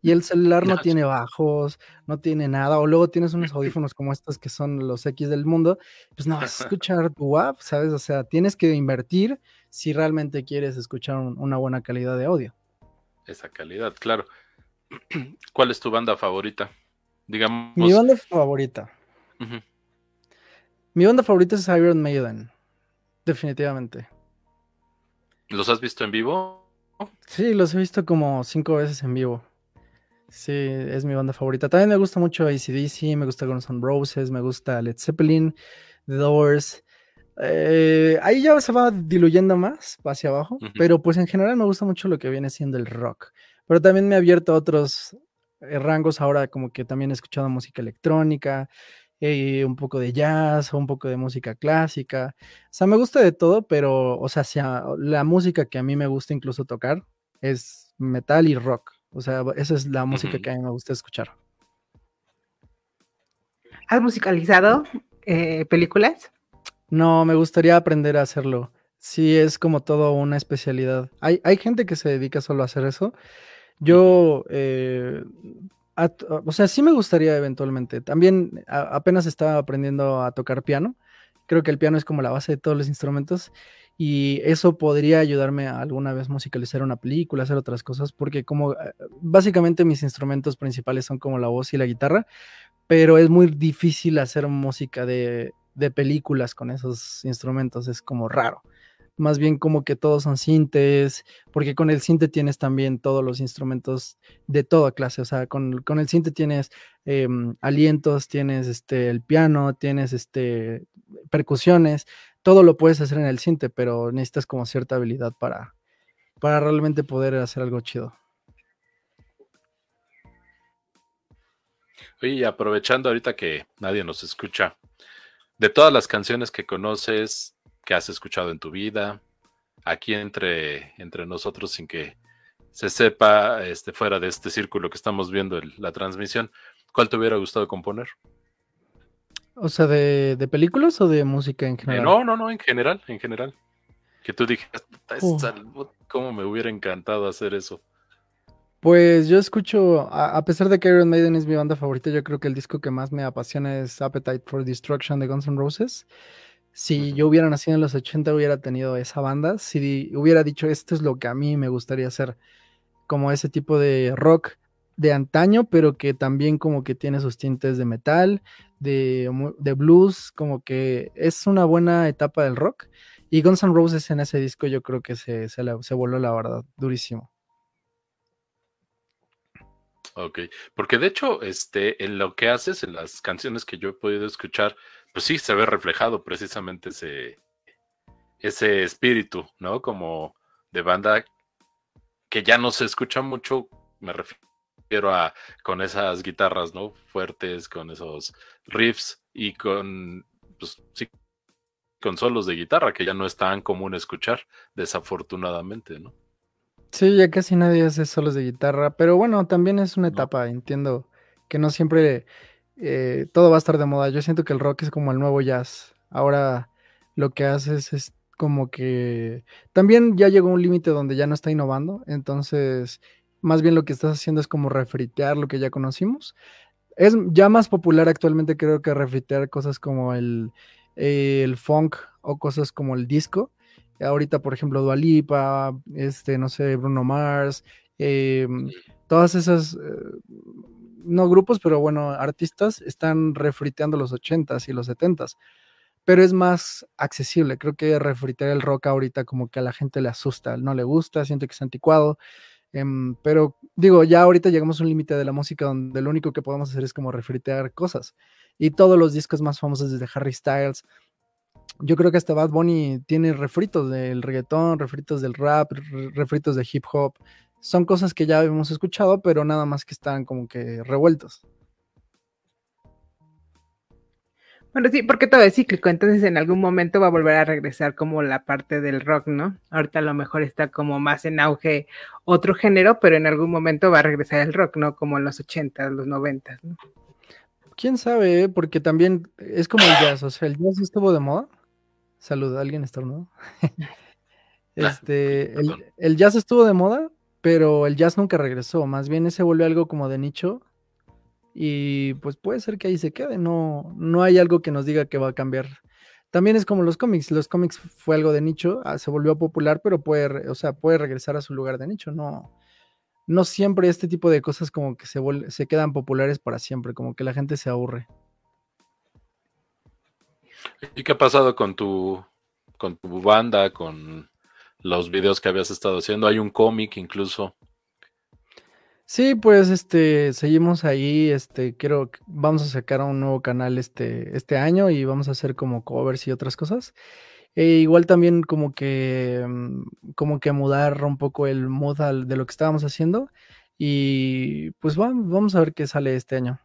y el celular no tiene bajos, no tiene nada, o luego tienes unos audífonos como estos que son los X del mundo, pues no vas a escuchar tu app, ¿sabes? O sea, tienes que invertir si realmente quieres escuchar una buena calidad de audio. Esa calidad, claro. ¿Cuál es tu banda favorita? Digamos. Mi banda favorita. Mi banda favorita es Iron Maiden, definitivamente. ¿Los has visto en vivo? Sí, los he visto como cinco veces en vivo. Sí, es mi banda favorita. También me gusta mucho ACDC, me gusta Guns N' Roses, me gusta Led Zeppelin, The Doors. Eh, ahí ya se va diluyendo más hacia abajo, pero pues en general me gusta mucho lo que viene siendo el rock. Pero también me he abierto a otros eh, rangos ahora, como que también he escuchado música electrónica, eh, un poco de jazz, un poco de música clásica. O sea, me gusta de todo, pero, o sea, la música que a mí me gusta incluso tocar es metal y rock. O sea, esa es la música que a mí me gusta escuchar. ¿Has musicalizado eh, películas? No, me gustaría aprender a hacerlo. Sí, es como todo una especialidad. Hay, hay gente que se dedica solo a hacer eso. Yo, eh, o sea, sí me gustaría eventualmente. También apenas estaba aprendiendo a tocar piano. Creo que el piano es como la base de todos los instrumentos y eso podría ayudarme a alguna vez musicalizar una película, hacer otras cosas, porque como eh, básicamente mis instrumentos principales son como la voz y la guitarra, pero es muy difícil hacer música de, de películas con esos instrumentos, es como raro. Más bien como que todos son sintes, porque con el sinte tienes también todos los instrumentos de toda clase, o sea, con, con el sinte tienes em, alientos, tienes este, el piano, tienes este, percusiones, todo lo puedes hacer en el cinte, pero necesitas como cierta habilidad para, para realmente poder hacer algo chido. Oye, aprovechando ahorita que nadie nos escucha, de todas las canciones que conoces, que has escuchado en tu vida, aquí entre, entre nosotros sin que se sepa este, fuera de este círculo que estamos viendo la transmisión, ¿cuál te hubiera gustado componer? O sea, de, películas o de música en general? no, no, no, en general, en general. Que tú dijeras, ¿cómo me hubiera encantado hacer eso? Pues yo escucho, a, pesar de que Iron Maiden es mi banda favorita, yo creo que el disco que más me apasiona es Appetite for Destruction de Guns N' Roses. Si yo hubiera nacido en los 80, hubiera tenido esa banda. Si hubiera dicho, esto es lo que a mí me gustaría hacer, como ese tipo de rock de antaño, pero que también como que tiene sus tintes de metal, de, blues, como que es una buena etapa del rock. Y Guns N' Roses en ese disco yo creo que se, se, voló la verdad, durísimo. Ok, porque de hecho, este, en lo que haces, en las canciones que yo he podido escuchar, pues sí se ve reflejado precisamente ese, ese espíritu, ¿no? Como de banda que ya no se escucha mucho, me refiero refiero a con esas guitarras, ¿no? Fuertes, con esos riffs y con, pues sí, con solos de guitarra, que ya no es tan común escuchar, desafortunadamente, ¿no? Sí, ya casi nadie hace solos de guitarra, pero bueno, también es una etapa, entiendo que no siempre eh, todo va a estar de moda. Yo siento que el rock es como el nuevo jazz. Ahora lo que haces es como que también ya llegó un límite donde ya no está innovando, entonces más bien lo que estás haciendo es como refritear lo que ya conocimos. Es ya más popular actualmente creo que refritear cosas como el, el funk o cosas como el disco. Ahorita, por ejemplo, Dualipa, este, no sé, Bruno Mars, em, todas esas, eh, no grupos, pero bueno, artistas están refriteando los 80s y los 70s pero es más accesible. Creo que refritear el rock ahorita como que a la gente le asusta, no le gusta, siente que es anticuado. Em, pero digo, ya ahorita llegamos a un límite de la música donde lo único que podemos hacer es como refritear cosas. Y todos los discos más famosos desde Harry Styles. Yo creo que hasta Bad Bunny tiene refritos del reggaetón, refritos del rap, refritos de hip hop. Son cosas que ya hemos escuchado, pero nada más que están como que revueltos. Bueno, sí, porque todo es cíclico, entonces en algún momento va a volver a regresar como la parte del rock, ¿no? Ahorita a lo mejor está como más en auge otro género, pero en algún momento va a regresar el rock, ¿no? Como en los 80, los 90, ¿no? Quién sabe, porque también es como el jazz, o sea, el jazz estuvo de moda. Salud, ¿alguien está no? este, el, el jazz estuvo de moda, pero el jazz nunca regresó, más bien ese volvió algo como de nicho y pues puede ser que ahí se quede, no, no hay algo que nos diga que va a cambiar. También es como los cómics, los cómics fue algo de nicho, ah, se volvió popular, pero puede, o sea, puede regresar a su lugar de nicho, no, no siempre este tipo de cosas como que se, se quedan populares para siempre, como que la gente se aburre. ¿Y qué ha pasado con tu, con tu banda, con los videos que habías estado haciendo? Hay un cómic incluso. Sí, pues este, seguimos ahí, este, quiero, vamos a sacar un nuevo canal este, este año y vamos a hacer como covers y otras cosas. E igual también como que, mm, como que mudar un poco el mood de lo que estábamos haciendo y pues vamos, vamos a ver qué sale este año.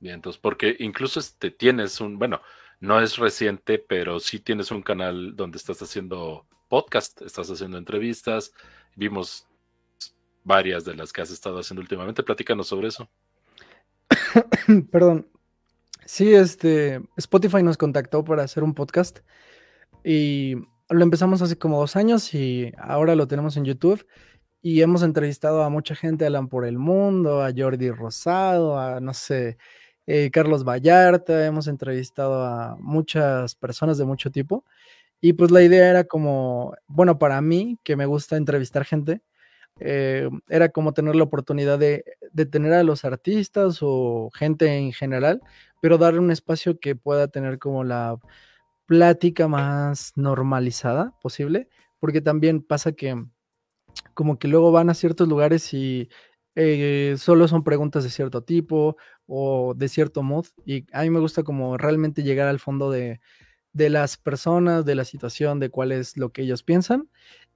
Bien, entonces, porque incluso este, tienes un, bueno, no es reciente, pero sí tienes un canal donde estás haciendo podcast, estás haciendo entrevistas, vimos varias de las que has estado haciendo últimamente. Platícanos sobre eso. Perdón. Sí, este, Spotify nos contactó para hacer un podcast y lo empezamos hace como dos años y ahora lo tenemos en YouTube y hemos entrevistado a mucha gente, Alan por el Mundo, a Jordi Rosado, a no sé, eh, Carlos Vallarta, hemos entrevistado a muchas personas de mucho tipo y pues la idea era como, bueno, para mí, que me gusta entrevistar gente, eh, era como tener la oportunidad de, tener a los artistas o gente en general, pero darle un espacio que pueda tener como la plática más normalizada posible, porque también pasa que como que luego van a ciertos lugares y eh, solo son preguntas de cierto tipo o de cierto mood, y a mí me gusta como realmente llegar al fondo de, de las personas, de la situación, de cuál es lo que ellos piensan.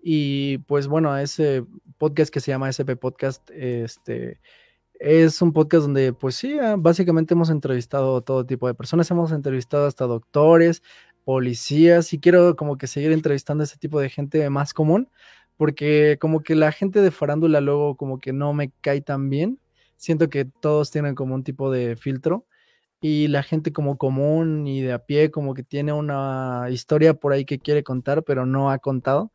Y pues bueno, ese podcast que se llama SP Podcast, este es un podcast donde pues sí, ah, básicamente hemos entrevistado todo tipo de personas, hemos entrevistado hasta doctores, policías y quiero como que seguir entrevistando a ese tipo de gente más común, porque como que la gente de farándula luego como que no me cae tan bien. Siento que todos tienen como un tipo de filtro y la gente como común y de a pie como que tiene una historia por ahí que quiere contar, pero no ha contado.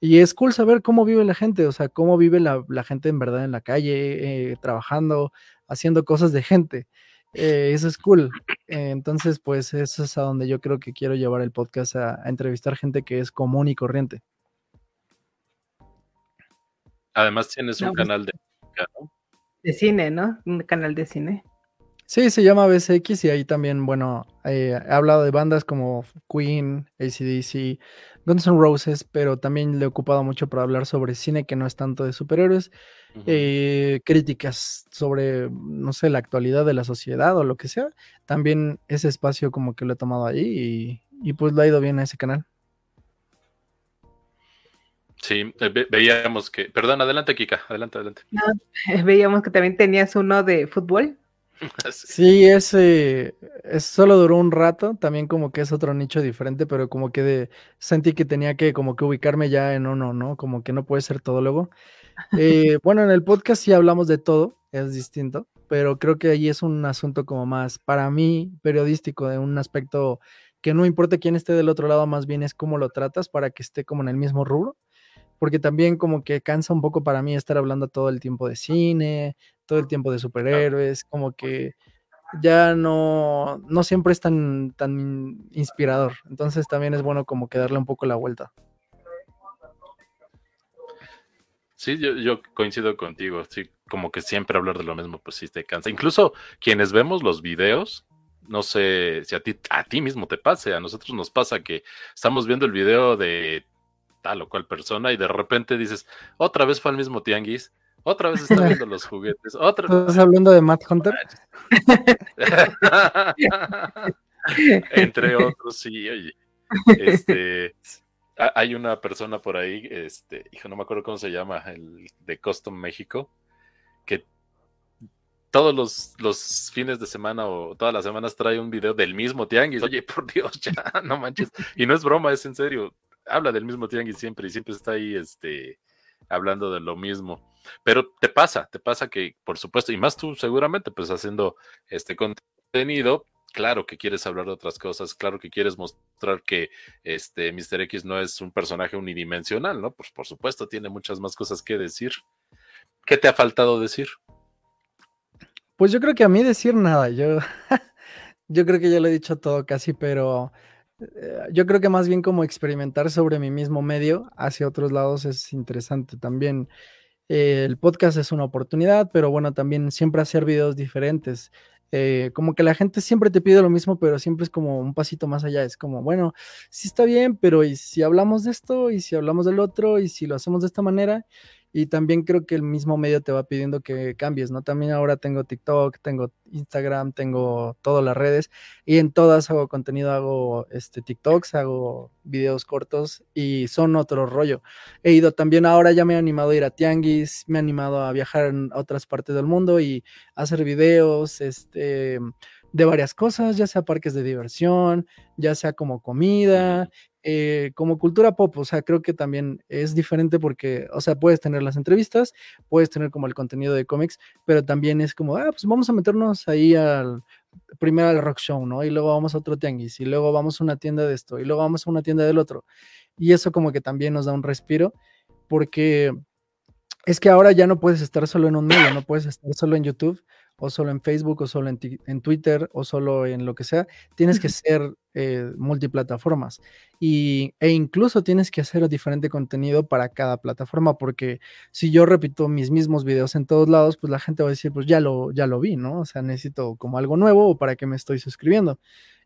Y es cool saber cómo vive la gente, o sea, cómo vive la, gente en verdad en la calle, eh, trabajando, haciendo cosas de gente. Eh, eso es cool. entonces, pues eso es a donde yo creo que quiero llevar el podcast a, entrevistar gente que es común y corriente. Además tienes un pues canal de... De cine, ¿no? Un canal de cine. Sí, se llama BSX y ahí también, bueno, eh, he hablado de bandas como Queen, ACDC, Guns N' Roses, pero también le he ocupado mucho para hablar sobre cine que no es tanto de superhéroes, eh, críticas sobre, no sé, la actualidad de la sociedad o lo que sea. También ese espacio como que lo he tomado ahí y, pues lo ha ido bien a ese canal. Sí, eh, veíamos que, perdón, adelante Kika, adelante, adelante. veíamos que también tenías uno de fútbol. Sí, ese es, solo duró un rato, también como que es otro nicho diferente, pero como que de, sentí que tenía que como que ubicarme ya en uno, ¿no? Como que no puede ser todo luego. Eh, bueno, en el podcast sí hablamos de todo, es distinto, pero creo que ahí es un asunto como más, para mí, periodístico, de un aspecto que no importa quién esté del otro lado, más bien es cómo lo tratas para que esté como en el mismo rubro porque también como que cansa un poco para mí estar hablando todo el tiempo de cine, todo el tiempo de superhéroes, como que ya no, no siempre es tan, tan inspirador. Entonces también es bueno como que darle un poco la vuelta. Sí, yo, yo, coincido contigo. Sí, como que siempre hablar de lo mismo, pues sí te cansa. Incluso quienes vemos los videos, no sé si a ti, a ti mismo te pase, a nosotros nos pasa que estamos viendo el video de tal o cual persona y de repente dices, otra vez fue al mismo tianguis, otra vez está viendo los juguetes, otra ¿Estás hablando de Matt Hunter? Entre otros, sí, oye. Este, hay una persona por ahí, este, hijo, no me acuerdo cómo se llama, el de Custom México, que todos los, los, fines de semana o todas las semanas trae un video del mismo tianguis. Oye, por Dios, ya, no manches. Y no es broma, es en serio. Habla del mismo tianguis siempre y siempre está ahí este, hablando de lo mismo. Pero te pasa, te pasa que, por supuesto, y más tú seguramente, pues haciendo este contenido, claro que quieres hablar de otras cosas, claro que quieres mostrar que este Mr. X no es un personaje unidimensional, ¿no? Pues por supuesto tiene muchas más cosas que decir. ¿Qué te ha faltado decir? Pues yo creo que a mí decir nada, yo, yo creo que ya lo he dicho todo casi, pero yo creo que más bien como experimentar sobre mi mismo medio hacia otros lados es interesante también. Eh, el podcast es una oportunidad, pero bueno, también siempre hacer videos diferentes. Eh, como que la gente siempre te pide lo mismo, pero siempre es como un pasito más allá. Es como, bueno, sí está bien, pero ¿y si hablamos de esto? ¿Y si hablamos del otro? ¿Y si lo hacemos de esta manera? Y también creo que el mismo medio te va pidiendo que cambies, ¿no? También ahora tengo TikTok, tengo Instagram, tengo todas las redes y en todas hago contenido, hago este TikToks, hago videos cortos y son otro rollo. He ido también ahora ya me he animado a ir a Tianguis, me he animado a viajar a otras partes del mundo y hacer videos, este de varias cosas, ya sea parques de diversión, ya sea como comida, eh, como cultura pop, o sea, creo que también es diferente porque, o sea, puedes tener las entrevistas, puedes tener como el contenido de cómics, pero también es como, ah, pues vamos a meternos ahí al, primero al rock show, ¿no? Y luego vamos a otro tianguis, y luego vamos a una tienda de esto, y luego vamos a una tienda del otro. Y eso como que también nos da un respiro, porque es que ahora ya no puedes estar solo en un medio, no puedes estar solo en YouTube, o solo en Facebook, o solo en, Twitter, o solo en lo que sea, tienes que ser eh, multiplataformas. Y, e incluso tienes que hacer diferente contenido para cada plataforma, porque si yo repito mis mismos videos en todos lados, pues la gente va a decir, pues ya lo, ya lo vi, ¿no? O sea, necesito como algo nuevo o para qué me estoy suscribiendo.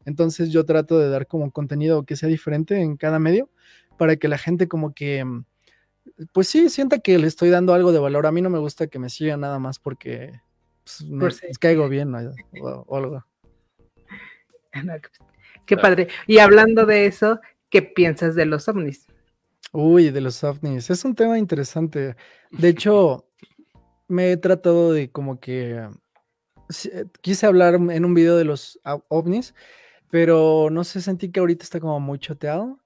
Entonces yo trato de dar como contenido que sea diferente en cada medio, para que la gente como que pues sí, sienta que le estoy dando algo de valor. A mí no me gusta que me sigan nada más porque pues, caigo bien o, algo. Qué padre. Y hablando de eso, ¿qué piensas de los ovnis? Uy, de los ovnis. Es un tema interesante. De hecho, me he tratado de como que eh, quise hablar en un video de los ovnis, pero no sé, sentí que ahorita está como muy choteado,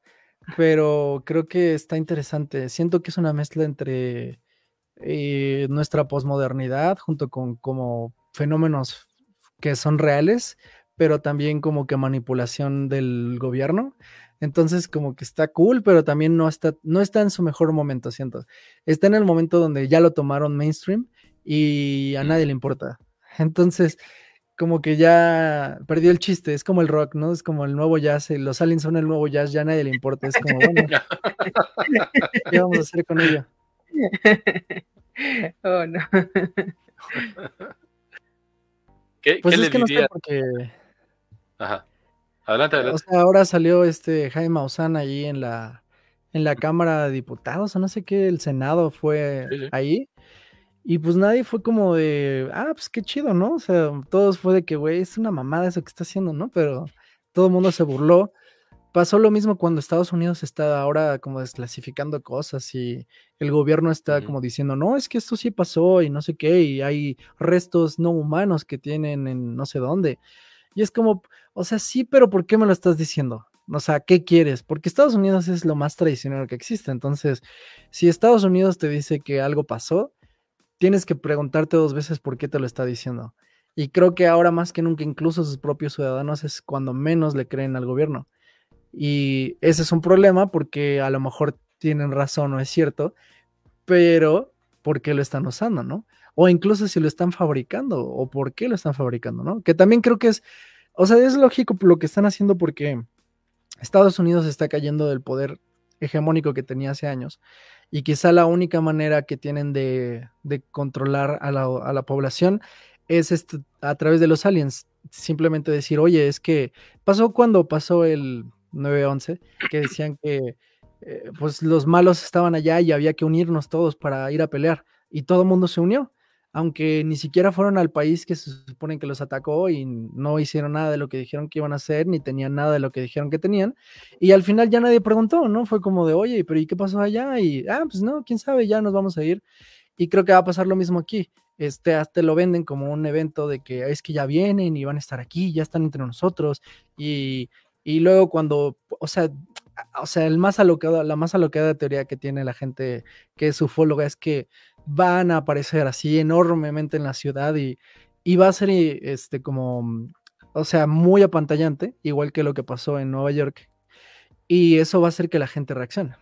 pero creo que está interesante. Siento que es una mezcla entre eh, nuestra posmodernidad junto con como fenómenos que son reales, pero también como que manipulación del gobierno. Entonces, como que está cool, pero también no está, no está en su mejor momento, siento. Está en el momento donde ya lo tomaron mainstream y a nadie le importa. Entonces, como que ya perdió el chiste, es como el rock, ¿no? Es como el nuevo jazz, los aliens son el nuevo jazz, ya a nadie le importa, es como, bueno, ¿qué vamos a hacer con ello? oh, no. ¿Qué, pues es que no sé porque... Ajá. Adelante, adelante. O sea, ahora salió este Jaime Maussan ahí en la, en la Cámara de Diputados, o no sé qué, el Senado fue ahí. Y pues nadie fue como de, ah, pues qué chido, ¿no? O sea, todos fue de que, güey, es una mamada eso que está haciendo, ¿no? Pero todo el mundo se burló. Pasó lo mismo cuando Estados Unidos está ahora como desclasificando cosas y el gobierno está como diciendo, no, es que esto sí pasó y no sé qué, y hay restos no humanos que tienen en no sé dónde. Y es como, o sea, sí, pero ¿por qué me lo estás diciendo? O sea, ¿qué quieres? Porque Estados Unidos es lo más tradicional que existe. Entonces, si Estados Unidos te dice que algo pasó, tienes que preguntarte dos veces por qué te lo está diciendo. Y creo que ahora más que nunca, incluso sus propios ciudadanos es cuando menos le creen al gobierno. Y ese es un problema porque a lo mejor tienen razón o es cierto, pero por qué lo están usando, ¿no? O incluso si lo están fabricando o por qué lo están fabricando, ¿no? Que también creo que es, o sea, es lógico lo que están haciendo porque Estados Unidos está cayendo del poder hegemónico que tenía hace años y quizá la única manera que tienen de, controlar a la, población es este, a través de los aliens. Simplemente decir, oye, es que pasó cuando pasó el 9-11, que decían que eh, pues los malos estaban allá y había que unirnos todos para ir a pelear y todo el mundo se unió aunque ni siquiera fueron al país que se supone que los atacó y no hicieron nada de lo que dijeron que iban a hacer, ni tenían nada de lo que dijeron que tenían, y al final ya nadie preguntó, ¿no? Fue como de, oye, pero ¿y qué pasó allá? Y, ah, pues no, quién sabe, ya nos vamos a ir. Y creo que va a pasar lo mismo aquí. Este, hasta lo venden como un evento de que es que ya vienen y van a estar aquí, ya están entre nosotros, y, y luego cuando, o sea, o sea, la más alocada teoría que tiene la gente que es ufóloga es que van a aparecer así enormemente en la ciudad y, va a ser este como, o sea, muy apantallante, igual que lo que pasó en Nueva York. Y eso va a hacer que la gente reaccione.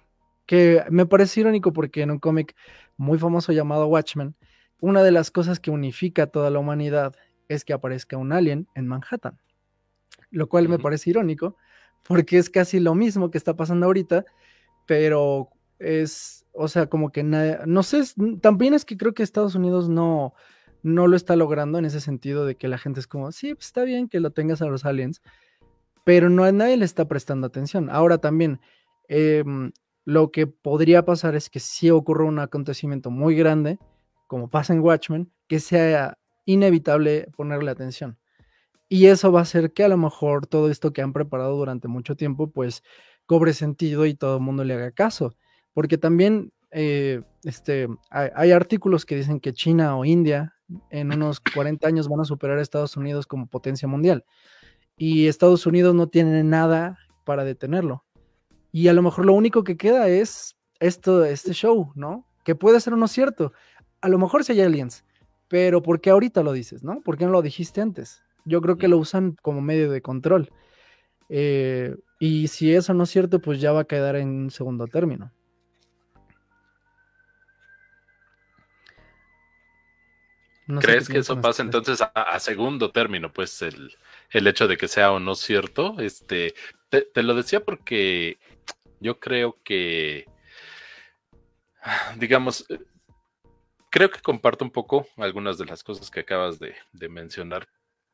Que me parece irónico porque en un cómic muy famoso llamado Watchmen, una de las cosas que unifica a toda la humanidad es que aparezca un alien en Manhattan. Lo cual me parece irónico porque es casi lo mismo que está pasando ahorita, pero es, o sea, como que nada, no sé, también es que creo que Estados Unidos no, no lo está logrando en ese sentido de que la gente es como, sí, pues está bien que lo tengas a los aliens, pero no a nadie le está prestando atención. Ahora también, em, lo que podría pasar es que si ocurra un acontecimiento muy grande, como pasa en Watchmen, que sea inevitable ponerle atención. Y eso va a hacer que a lo mejor todo esto que han preparado durante mucho tiempo, pues cobre sentido y todo el mundo le haga caso porque también eh, este, hay, artículos que dicen que China o India en unos 40 años van a superar a Estados Unidos como potencia mundial. Y Estados Unidos no tiene nada para detenerlo. Y a lo mejor lo único que queda es esto, este show, ¿no? Que puede ser o no cierto. A lo mejor si hay aliens, pero ¿por qué ahorita lo dices, no? ¿Por qué no lo dijiste antes? Yo creo que lo usan como medio de control. Eh, y si eso no es cierto, pues ya va a quedar en segundo término. ¿Crees que eso pasa entonces a, segundo término? Pues el, hecho de que sea o no cierto. Este, te, lo decía porque yo creo que, digamos, eh, creo que comparto un poco algunas de las cosas que acabas de, de mencionar.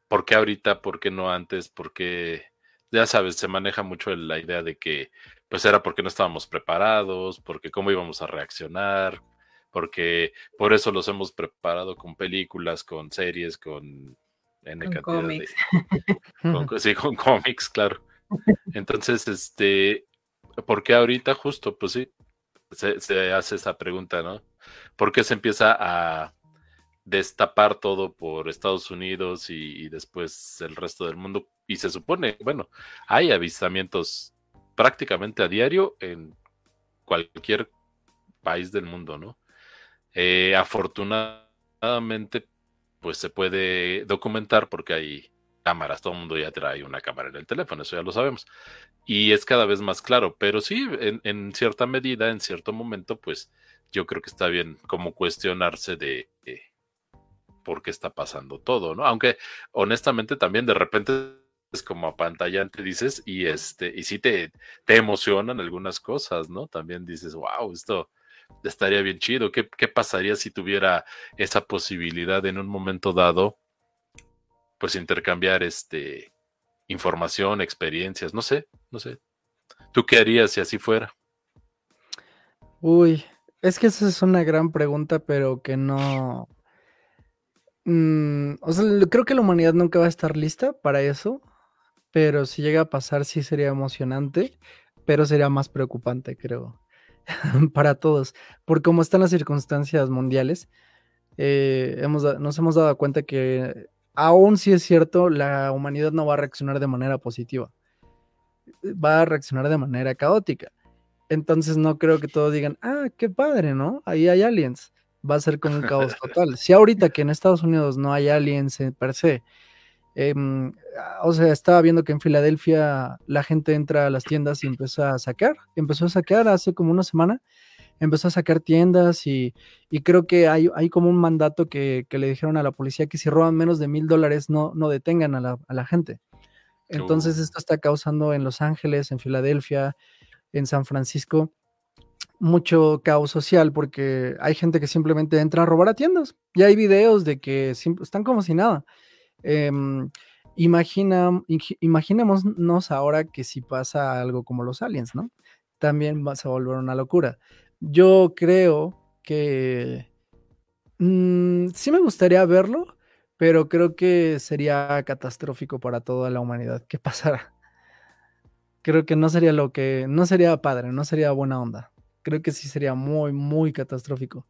¿Por qué ahorita? ¿Por qué no antes? ¿Por qué? Ya sabes, se maneja mucho la idea de que pues era porque no estábamos preparados, porque cómo íbamos a reaccionar, porque por eso los hemos preparado con películas, con series, con N con cómics. sí, con cómics, claro. Entonces, este, ¿por qué ahorita justo? Pues sí, se, hace esa pregunta, ¿no? ¿Por qué se empieza a destapar todo por Estados Unidos y, después el resto del mundo? Y se supone, bueno, hay avistamientos prácticamente a diario en cualquier país del mundo, ¿no? Eh, afortunadamente, pues se puede documentar porque hay cámaras, todo el mundo ya trae una cámara en el teléfono, eso ya lo sabemos. Y es cada vez más claro, pero sí, en, cierta medida, en cierto momento, pues yo creo que está bien como cuestionarse de por qué está pasando todo, ¿no? Aunque honestamente también de repente es como apantallante, dices, y este, y sí te, te emocionan algunas cosas, ¿no? También dices, wow, esto, estaría bien chido. ¿Qué, pasaría si tuviera esa posibilidad en un momento dado? Pues intercambiar este información, experiencias, no sé, no sé. ¿Tú qué harías si así fuera? Uy, es que esa es una gran pregunta, pero que no. Mm, o sea, creo que la humanidad nunca va a estar lista para eso, pero si llega a pasar, sí sería emocionante, pero sería más preocupante, creo. para todos, por cómo están las circunstancias mundiales, eh, hemos, nos hemos dado cuenta que aún si es cierto, la humanidad no va a reaccionar de manera positiva, va a reaccionar de manera caótica. Entonces no creo que todos digan, ah, qué padre, ¿no? Ahí hay aliens. Va a ser como un caos total. Si ahorita que en Estados Unidos no hay aliens per se, Em, o sea, estaba viendo que en Filadelfia la gente entra a las tiendas y empieza a saquear. Empezó a saquear hace como una semana empezó a sacar tiendas y, creo que hay, hay, como un mandato que, le dijeron a la policía que si roban menos de mil dólares no, no detengan a la, a la gente. Entonces esto está causando en Los Ángeles, en Filadelfia, en San Francisco, mucho caos social porque hay gente que simplemente entra a robar a tiendas. Y hay videos de que están como si nada. Em, imagina, imaginémonos ahora que si pasa algo como los aliens, ¿no? También va a volver una locura. Yo creo que mm, sí me gustaría verlo, pero creo que sería catastrófico para toda la humanidad que pasara. Creo que no sería lo que, no sería padre, no sería buena onda. Creo que sí sería muy, muy catastrófico.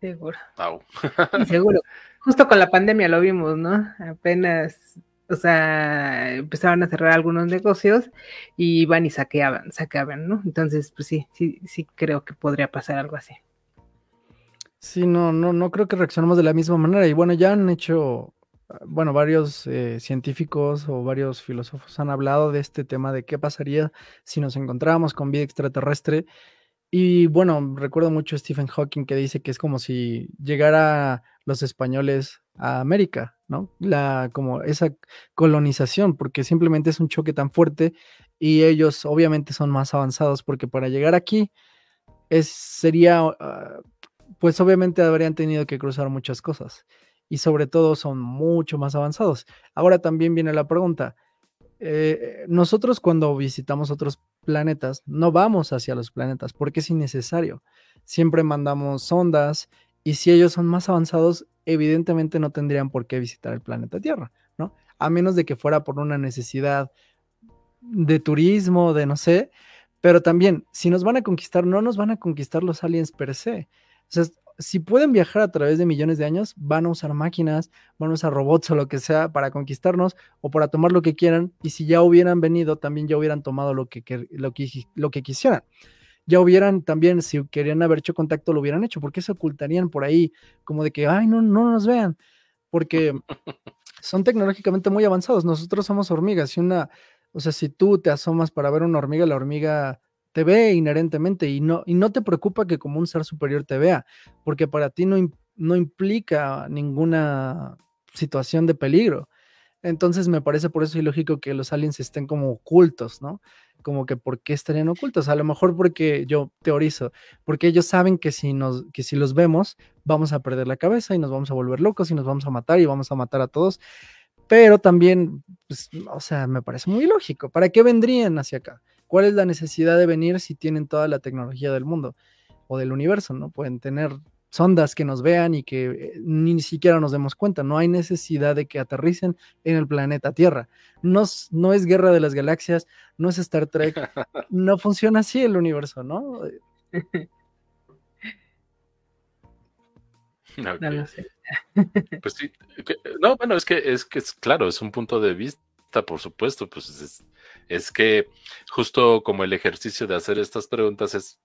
Seguro. Seguro. Justo con la pandemia lo vimos, ¿no? Apenas, o sea, empezaban a cerrar algunos negocios y iban y saqueaban, saqueaban, ¿no? Entonces, pues sí, sí, sí creo que podría pasar algo así. Sí, no, no, no creo que reaccionemos de la misma manera. Y bueno, ya han hecho, bueno, varios eh, científicos o varios filósofos han hablado de este tema de qué pasaría si nos encontráramos con vida extraterrestre. Y bueno, recuerdo mucho a Stephen Hawking que dice que es como si llegara los españoles a América, ¿no? La, como esa colonización, porque simplemente es un choque tan fuerte y ellos obviamente son más avanzados porque para llegar aquí es, sería ah, pues obviamente habrían tenido que cruzar muchas cosas y sobre todo son mucho más avanzados. Ahora también viene la pregunta, eh, nosotros cuando visitamos otros planetas no vamos hacia los planetas porque es innecesario. Siempre mandamos sondas y si ellos son más avanzados, evidentemente no tendrían por qué visitar el planeta Tierra, ¿no? A menos de que fuera por una necesidad de turismo, de no sé, pero también, si nos van a conquistar, no nos van a conquistar los aliens per se, o sea, si pueden viajar a través de millones de años, van a usar máquinas, van a usar robots o lo que sea para conquistarnos o para tomar lo que quieran. Y si ya hubieran venido, también ya hubieran tomado lo que, lo que, lo que quisieran. Ya hubieran también, si querían haber hecho contacto, lo hubieran hecho. porque se ocultarían por ahí? Como de que, ay, no, no nos vean. Porque son tecnológicamente muy avanzados. Nosotros somos hormigas. Y una, o sea, si tú te asomas para ver una hormiga, la hormiga te ve inherentemente y no, y no te preocupa que como un ser superior te vea, porque para ti no, no implica ninguna situación de peligro. Entonces me parece por eso ilógico que los aliens estén como ocultos, ¿no? Como que ¿por qué estarían ocultos? A lo mejor porque yo teorizo, porque ellos saben que si nos que si los vemos vamos a perder la cabeza y nos vamos a volver locos y nos vamos a matar y vamos a matar a todos. Pero también, pues, o sea, me parece muy lógico. ¿Para qué vendrían hacia acá? ¿Cuál es la necesidad de venir si tienen toda la tecnología del mundo o del universo? ¿no? Pueden tener sondas que nos vean y que eh, ni siquiera nos demos cuenta. No hay necesidad de que aterricen en el planeta Tierra. No, no es Guerra de las Galaxias, no es Star Trek. No funciona así el universo, ¿no? Pues sí, no, bueno, es que es que es claro, es un punto de vista por supuesto, pues es, que justo como el ejercicio de hacer estas preguntas es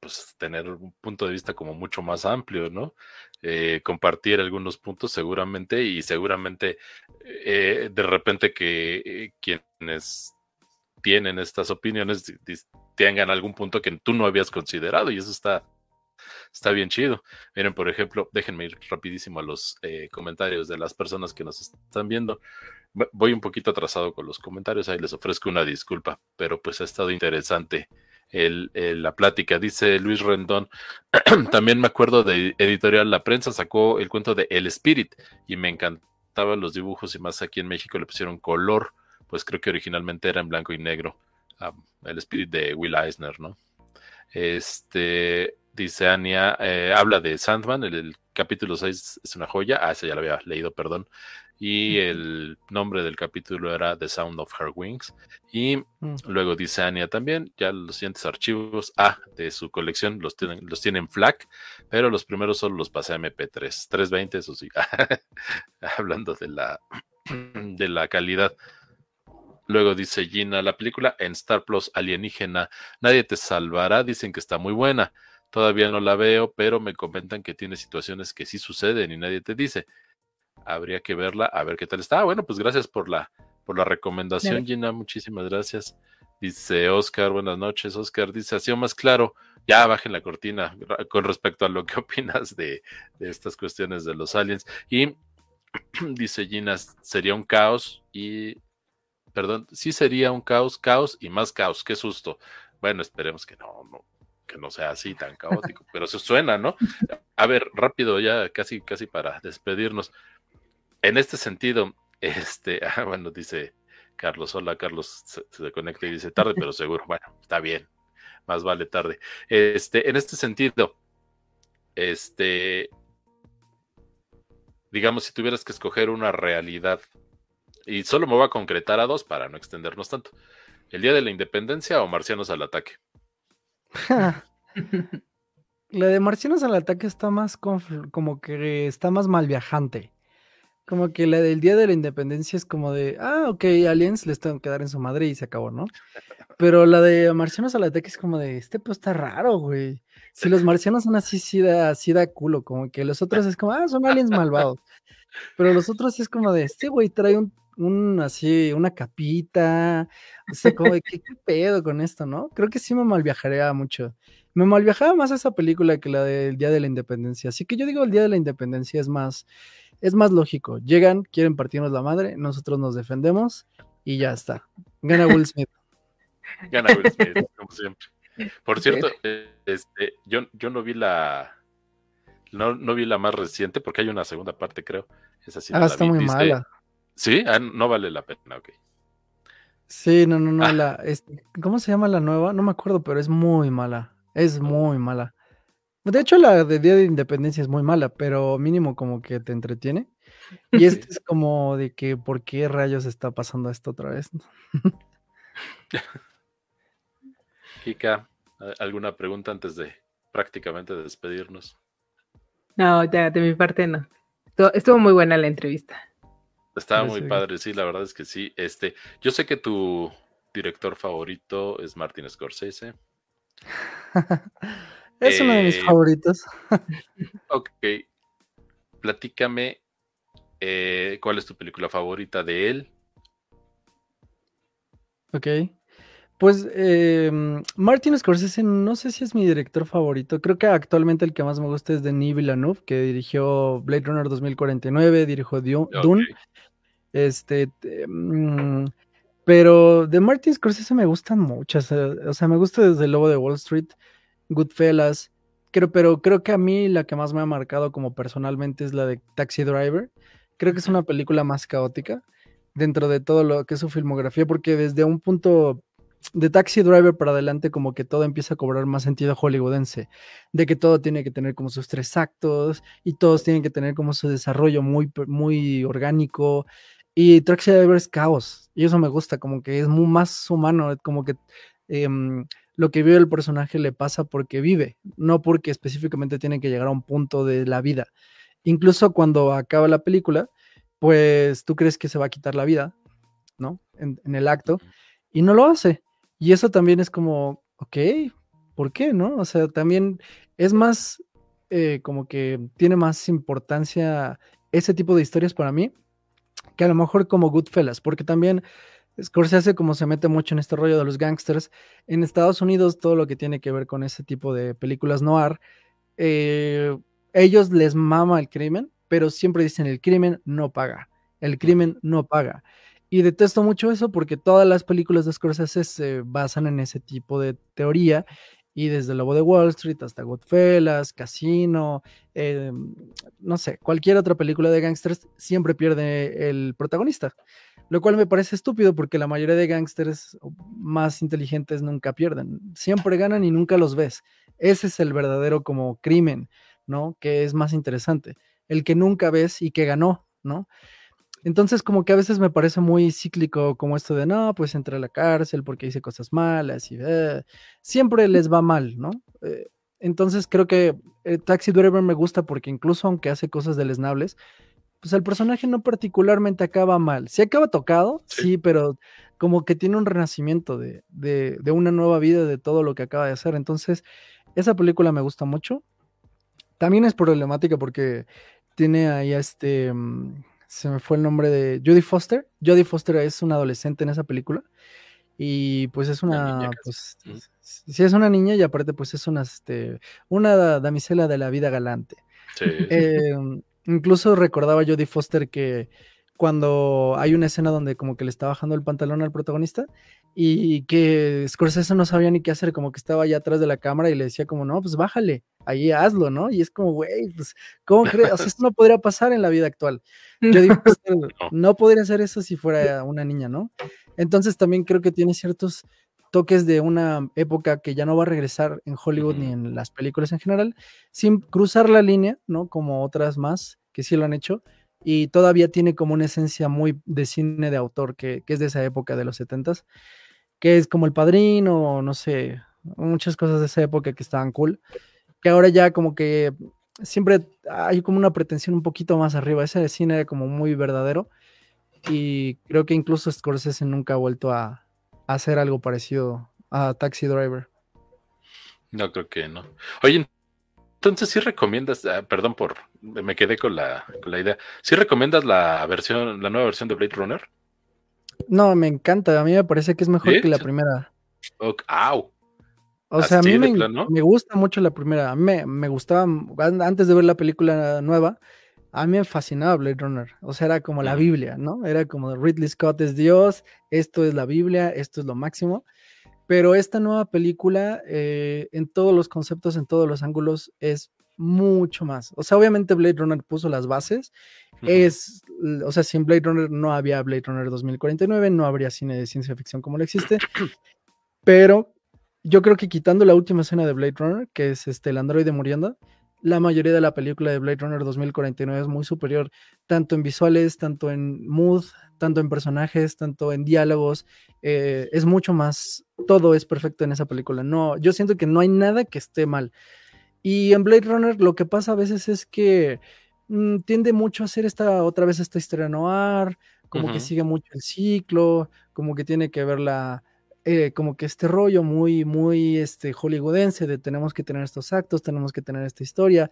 pues tener un punto de vista como mucho más amplio, ¿no? Eh, compartir algunos puntos seguramente y seguramente eh, de repente que eh, quienes tienen estas opiniones tengan algún punto que tú no habías considerado y eso está, está bien chido. Miren, por ejemplo, déjenme ir rapidísimo a los comentarios de las personas que nos están viendo. Voy un poquito atrasado con los comentarios, ahí les ofrezco una disculpa, pero pues ha estado interesante el, la plática. Dice Luis Rendón, también me acuerdo de Editorial La Prensa, sacó el cuento de El Spirit y me encantaban los dibujos y más aquí en México le pusieron color, pues creo que originalmente era en blanco y negro. el Spirit de Will Eisner, ¿no? Este, dice Ania, eh, habla de Sandman, el, el capítulo 6 es una joya. Ah, ese ya lo había leído, perdón y el nombre del capítulo era The Sound of Her Wings. Y mm. luego dice Anya también, ya los siguientes archivos A de su colección los tienen, los tienen FLAC, pero los primeros solo los pasé a MP3, 320, eso sí, hablando de la, de la calidad. Luego dice Gina, la película en Star Plus alienígena, nadie te salvará, dicen que está muy buena. Todavía no la veo, pero me comentan que tiene situaciones que sí suceden y nadie te dice habría que verla, a ver qué tal está. Ah, bueno, pues gracias por la, por la recomendación, Gina, muchísimas gracias. Dice Oscar, buenas noches. Oscar dice, ha sido más claro, ya bajen la cortina con respecto a lo que opinas de, de estas cuestiones de los aliens. Y dice Gina, sería un caos y, perdón, sí sería un caos, caos y más caos, qué susto. Bueno, esperemos que no, no, que no sea así tan caótico, pero se suena, ¿no? A ver, rápido, ya casi, casi para despedirnos. En este sentido, este, ah, bueno, dice Carlos, hola Carlos, se, se, conecta y dice tarde, pero seguro, bueno, está bien, más vale tarde. Este, en este sentido, este, digamos, si tuvieras que escoger una realidad, y solo me voy a concretar a dos para no extendernos tanto, el Día de la Independencia o Marcianos al Ataque. la de Marcianos al Ataque está más como que está más mal viajante. Como que la del Día de la Independencia es como de, ah, ok, aliens les tengo que dar en su madre y se acabó, ¿no? Pero la de Marcianos al Ataque es como de, este pues está raro, güey. Si los marcianos son así, sí da, sí da culo, como que los otros es como, ah, son aliens malvados. Pero los otros es como de, este güey trae un, un así, una capita, o sea, como de, ¿qué, ¿qué, pedo con esto, no? Creo que sí me malviajaría mucho. Me malviajaba más esa película que la del Día de la Independencia. Así que yo digo, el Día de la Independencia es más, es más lógico. Llegan, quieren partirnos la madre, nosotros nos defendemos y ya está. Gana Will Smith. Gana Will Smith, como siempre. Por cierto, este, yo, yo no vi la no, no vi la más reciente porque hay una segunda parte, creo. Esa sí ah, está muy ¿Viste? mala. Sí, ah, no vale la pena, ok. Sí, no, no, no. Ah. La, este, ¿Cómo se llama la nueva? No me acuerdo, pero es muy mala. Es muy mala. De hecho, la de Día de Independencia es muy mala, pero mínimo como que te entretiene. Y este es como de que, ¿por qué rayos está pasando esto otra vez? Kika, ¿alguna pregunta antes de prácticamente despedirnos? No, ya, de mi parte no. Estuvo muy buena la entrevista. Estaba muy padre, sí, la verdad es que sí. Este, yo sé que tu director favorito es Martin Scorsese. es eh, uno de mis favoritos. ok. Platícame eh, cuál es tu película favorita de él. Ok. Pues eh, Martin Scorsese, no sé si es mi director favorito. Creo que actualmente el que más me gusta es Denis Villeneuve, que dirigió Blade Runner 2049, dirigió Dune. Okay. Este, mmm, pero de Martin Scorsese me gustan muchas. O sea, me gusta desde el Lobo de Wall Street, Goodfellas. Creo, pero creo que a mí la que más me ha marcado como personalmente es la de Taxi Driver. Creo que es una película más caótica dentro de todo lo que es su filmografía, porque desde un punto de Taxi Driver para adelante como que todo empieza a cobrar más sentido hollywoodense, de que todo tiene que tener como sus tres actos y todos tienen que tener como su desarrollo muy, muy orgánico y Taxi Driver es caos y eso me gusta, como que es muy más humano, como que eh, lo que vive el personaje le pasa porque vive, no porque específicamente tiene que llegar a un punto de la vida. Incluso cuando acaba la película, pues tú crees que se va a quitar la vida, ¿no? En, en el acto, y no lo hace. Y eso también es como, ok, ¿por qué? ¿No? O sea, también es más, eh, como que tiene más importancia ese tipo de historias para mí que a lo mejor como Goodfellas, porque también Scorsese como se mete mucho en este rollo de los gangsters, en Estados Unidos todo lo que tiene que ver con ese tipo de películas noir, eh, ellos les mama el crimen, pero siempre dicen el crimen no paga, el crimen no paga. Y detesto mucho eso porque todas las películas de Scorsese se basan en ese tipo de teoría. Y desde Lobo de Wall Street hasta Goodfellas, Casino, eh, no sé, cualquier otra película de gangsters siempre pierde el protagonista. Lo cual me parece estúpido porque la mayoría de gangsters más inteligentes nunca pierden. Siempre ganan y nunca los ves. Ese es el verdadero como crimen, ¿no? Que es más interesante. El que nunca ves y que ganó, ¿no? Entonces, como que a veces me parece muy cíclico, como esto de no, pues entré a la cárcel porque hice cosas malas y eh, siempre les va mal, ¿no? Eh, entonces, creo que eh, Taxi Driver me gusta porque incluso aunque hace cosas deleznables, pues el personaje no particularmente acaba mal. Sí acaba tocado, sí, sí pero como que tiene un renacimiento de, de, de, una nueva vida de todo lo que acaba de hacer. Entonces, esa película me gusta mucho. También es problemática porque tiene ahí a este. Mm, se me fue el nombre de Jodie Foster. Jodie Foster es una adolescente en esa película. Y pues es una, pues, sí es una niña y aparte pues es una, este, una damisela de la vida galante. Sí. Em, incluso recordaba Jodie Foster que cuando hay una escena donde como que le está bajando el pantalón al protagonista y que Scorsese no sabía ni qué hacer, como que estaba allá atrás de la cámara y le decía como, no, pues bájale, ahí hazlo, ¿no? Y es como, güey, pues, ¿cómo crees? O sea, esto no podría pasar en la vida actual. Yo digo, pues, no podría hacer eso si fuera una niña, ¿no? Entonces también creo que tiene ciertos toques de una época que ya no va a regresar en Hollywood ni en las películas en general, sin cruzar la línea, ¿no? Como otras más que sí lo han hecho, y todavía tiene como una esencia muy de cine de autor que, es de esa época de los setentas, que es como El Padrino, no sé, muchas cosas de esa época que estaban cool, que ahora ya como que siempre hay como una pretensión un poquito más arriba, ese cine era como muy verdadero y creo que incluso Scorsese nunca ha vuelto a, a hacer algo parecido a Taxi Driver. No creo que no. Oye, entonces, ¿sí recomiendas, ah, perdón por, me quedé con la, con la idea, ¿sí recomiendas la versión, la nueva versión de Blade Runner? No, me encanta, a mí me parece que es mejor que la primera. ¡Au! O sea, a mí me, me, gusta mucho la primera. A mí me, me, gustaba, antes de ver la película nueva, a mí me fascinaba Blade Runner. O sea, era como la Biblia, ¿no? Era como Ridley Scott es Dios, esto es la Biblia, esto es lo máximo. Pero esta nueva película, eh, en todos los conceptos, en todos los ángulos, es mucho más. O sea, obviamente Blade Runner puso las bases. Es, o sea, sin Blade Runner no había Blade Runner 2049, no habría cine de ciencia ficción como lo existe. Pero yo creo que quitando la última escena de Blade Runner, que es este, el androide muriendo, la mayoría de la película de Blade Runner 2049 es muy superior, tanto en visuales, tanto en mood, tanto en personajes, tanto en diálogos. Eh, es mucho más, todo es perfecto en esa película. No, yo siento que no hay nada que esté mal. Y en Blade Runner lo que pasa a veces es que mm, tiende mucho a hacer esta otra vez esta historia noir, como que sigue mucho el ciclo, como que tiene que ver la, eh, como que este rollo muy, muy este, hollywoodense de tenemos que tener estos actos, tenemos que tener esta historia.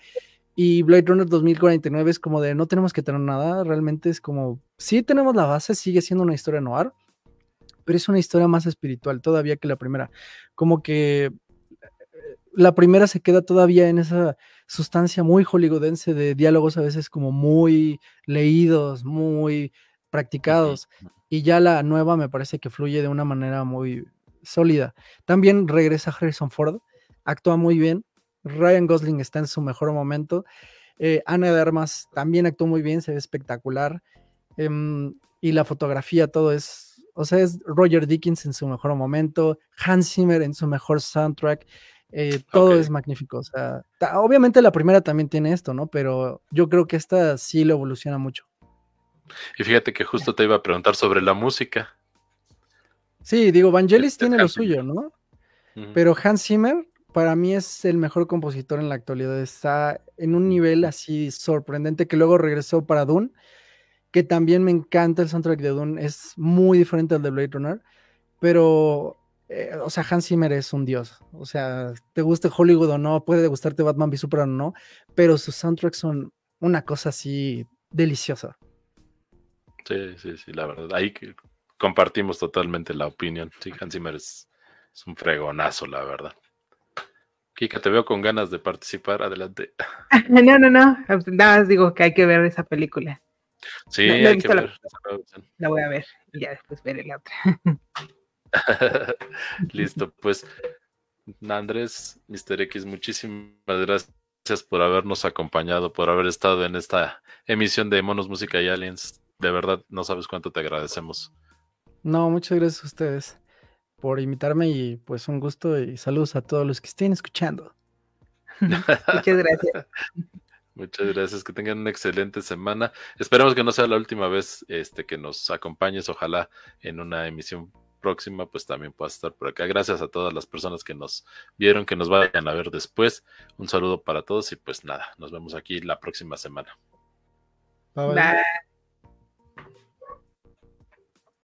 Y Blade Runner 2049 es como de no tenemos que tener nada, realmente es como, sí tenemos la base, sigue siendo una historia noir, pero es una historia más espiritual todavía que la primera. Como que la primera se queda todavía en esa sustancia muy hollywoodense de diálogos a veces como muy leídos, muy practicados. Y ya la nueva me parece que fluye de una manera muy sólida. También regresa Harrison Ford, actúa muy bien, Ryan Gosling está en su mejor momento. Eh, Ana de Armas también actuó muy bien, se ve espectacular. Em, y la fotografía, todo es, o sea, es Roger Dickens en su mejor momento, Hans Zimmer en su mejor soundtrack. Eh, todo es magnífico. O sea, obviamente la primera también tiene esto, ¿no? Pero yo creo que esta sí lo evoluciona mucho. Y fíjate que justo te iba a preguntar sobre la música. Sí, digo, Vangelis este, tiene lo suyo, ¿no? Pero Hans Zimmer para mí es el mejor compositor en la actualidad. Está en un nivel así sorprendente que luego regresó para Dune, que también me encanta el soundtrack de Dune. Es muy diferente al de Blade Runner, pero, eh, o sea, Hans Zimmer es un dios. O sea, te guste Hollywood o no, puede gustarte Batman v Superman o no, pero sus soundtracks son una cosa así deliciosa. Sí, sí, sí, la verdad. Ahí compartimos totalmente la opinión. Sí, Hans Zimmer es un fregonazo, la verdad. Kika, te veo con ganas de participar. Adelante. No, no, no. Nada más digo que hay que ver esa película. Sí, hay que ver. La, voy a ver y ya después veré la otra. Listo, pues Andrés, Mr. X, muchísimas gracias por habernos acompañado, por haber estado en esta emisión de Monos Música y Aliens. De verdad, no sabes cuánto te agradecemos. No, muchas gracias a ustedes por invitarme y pues un gusto y saludos a todos los que estén escuchando. Muchas gracias. Muchas gracias, que tengan una excelente semana. Esperamos que no sea la última vez este, que nos acompañes. Ojalá en una emisión próxima pues también puedas estar por acá. Gracias a todas las personas que nos vieron, que nos vayan a ver después. Un saludo para todos y pues nada, nos vemos aquí la próxima semana. bye.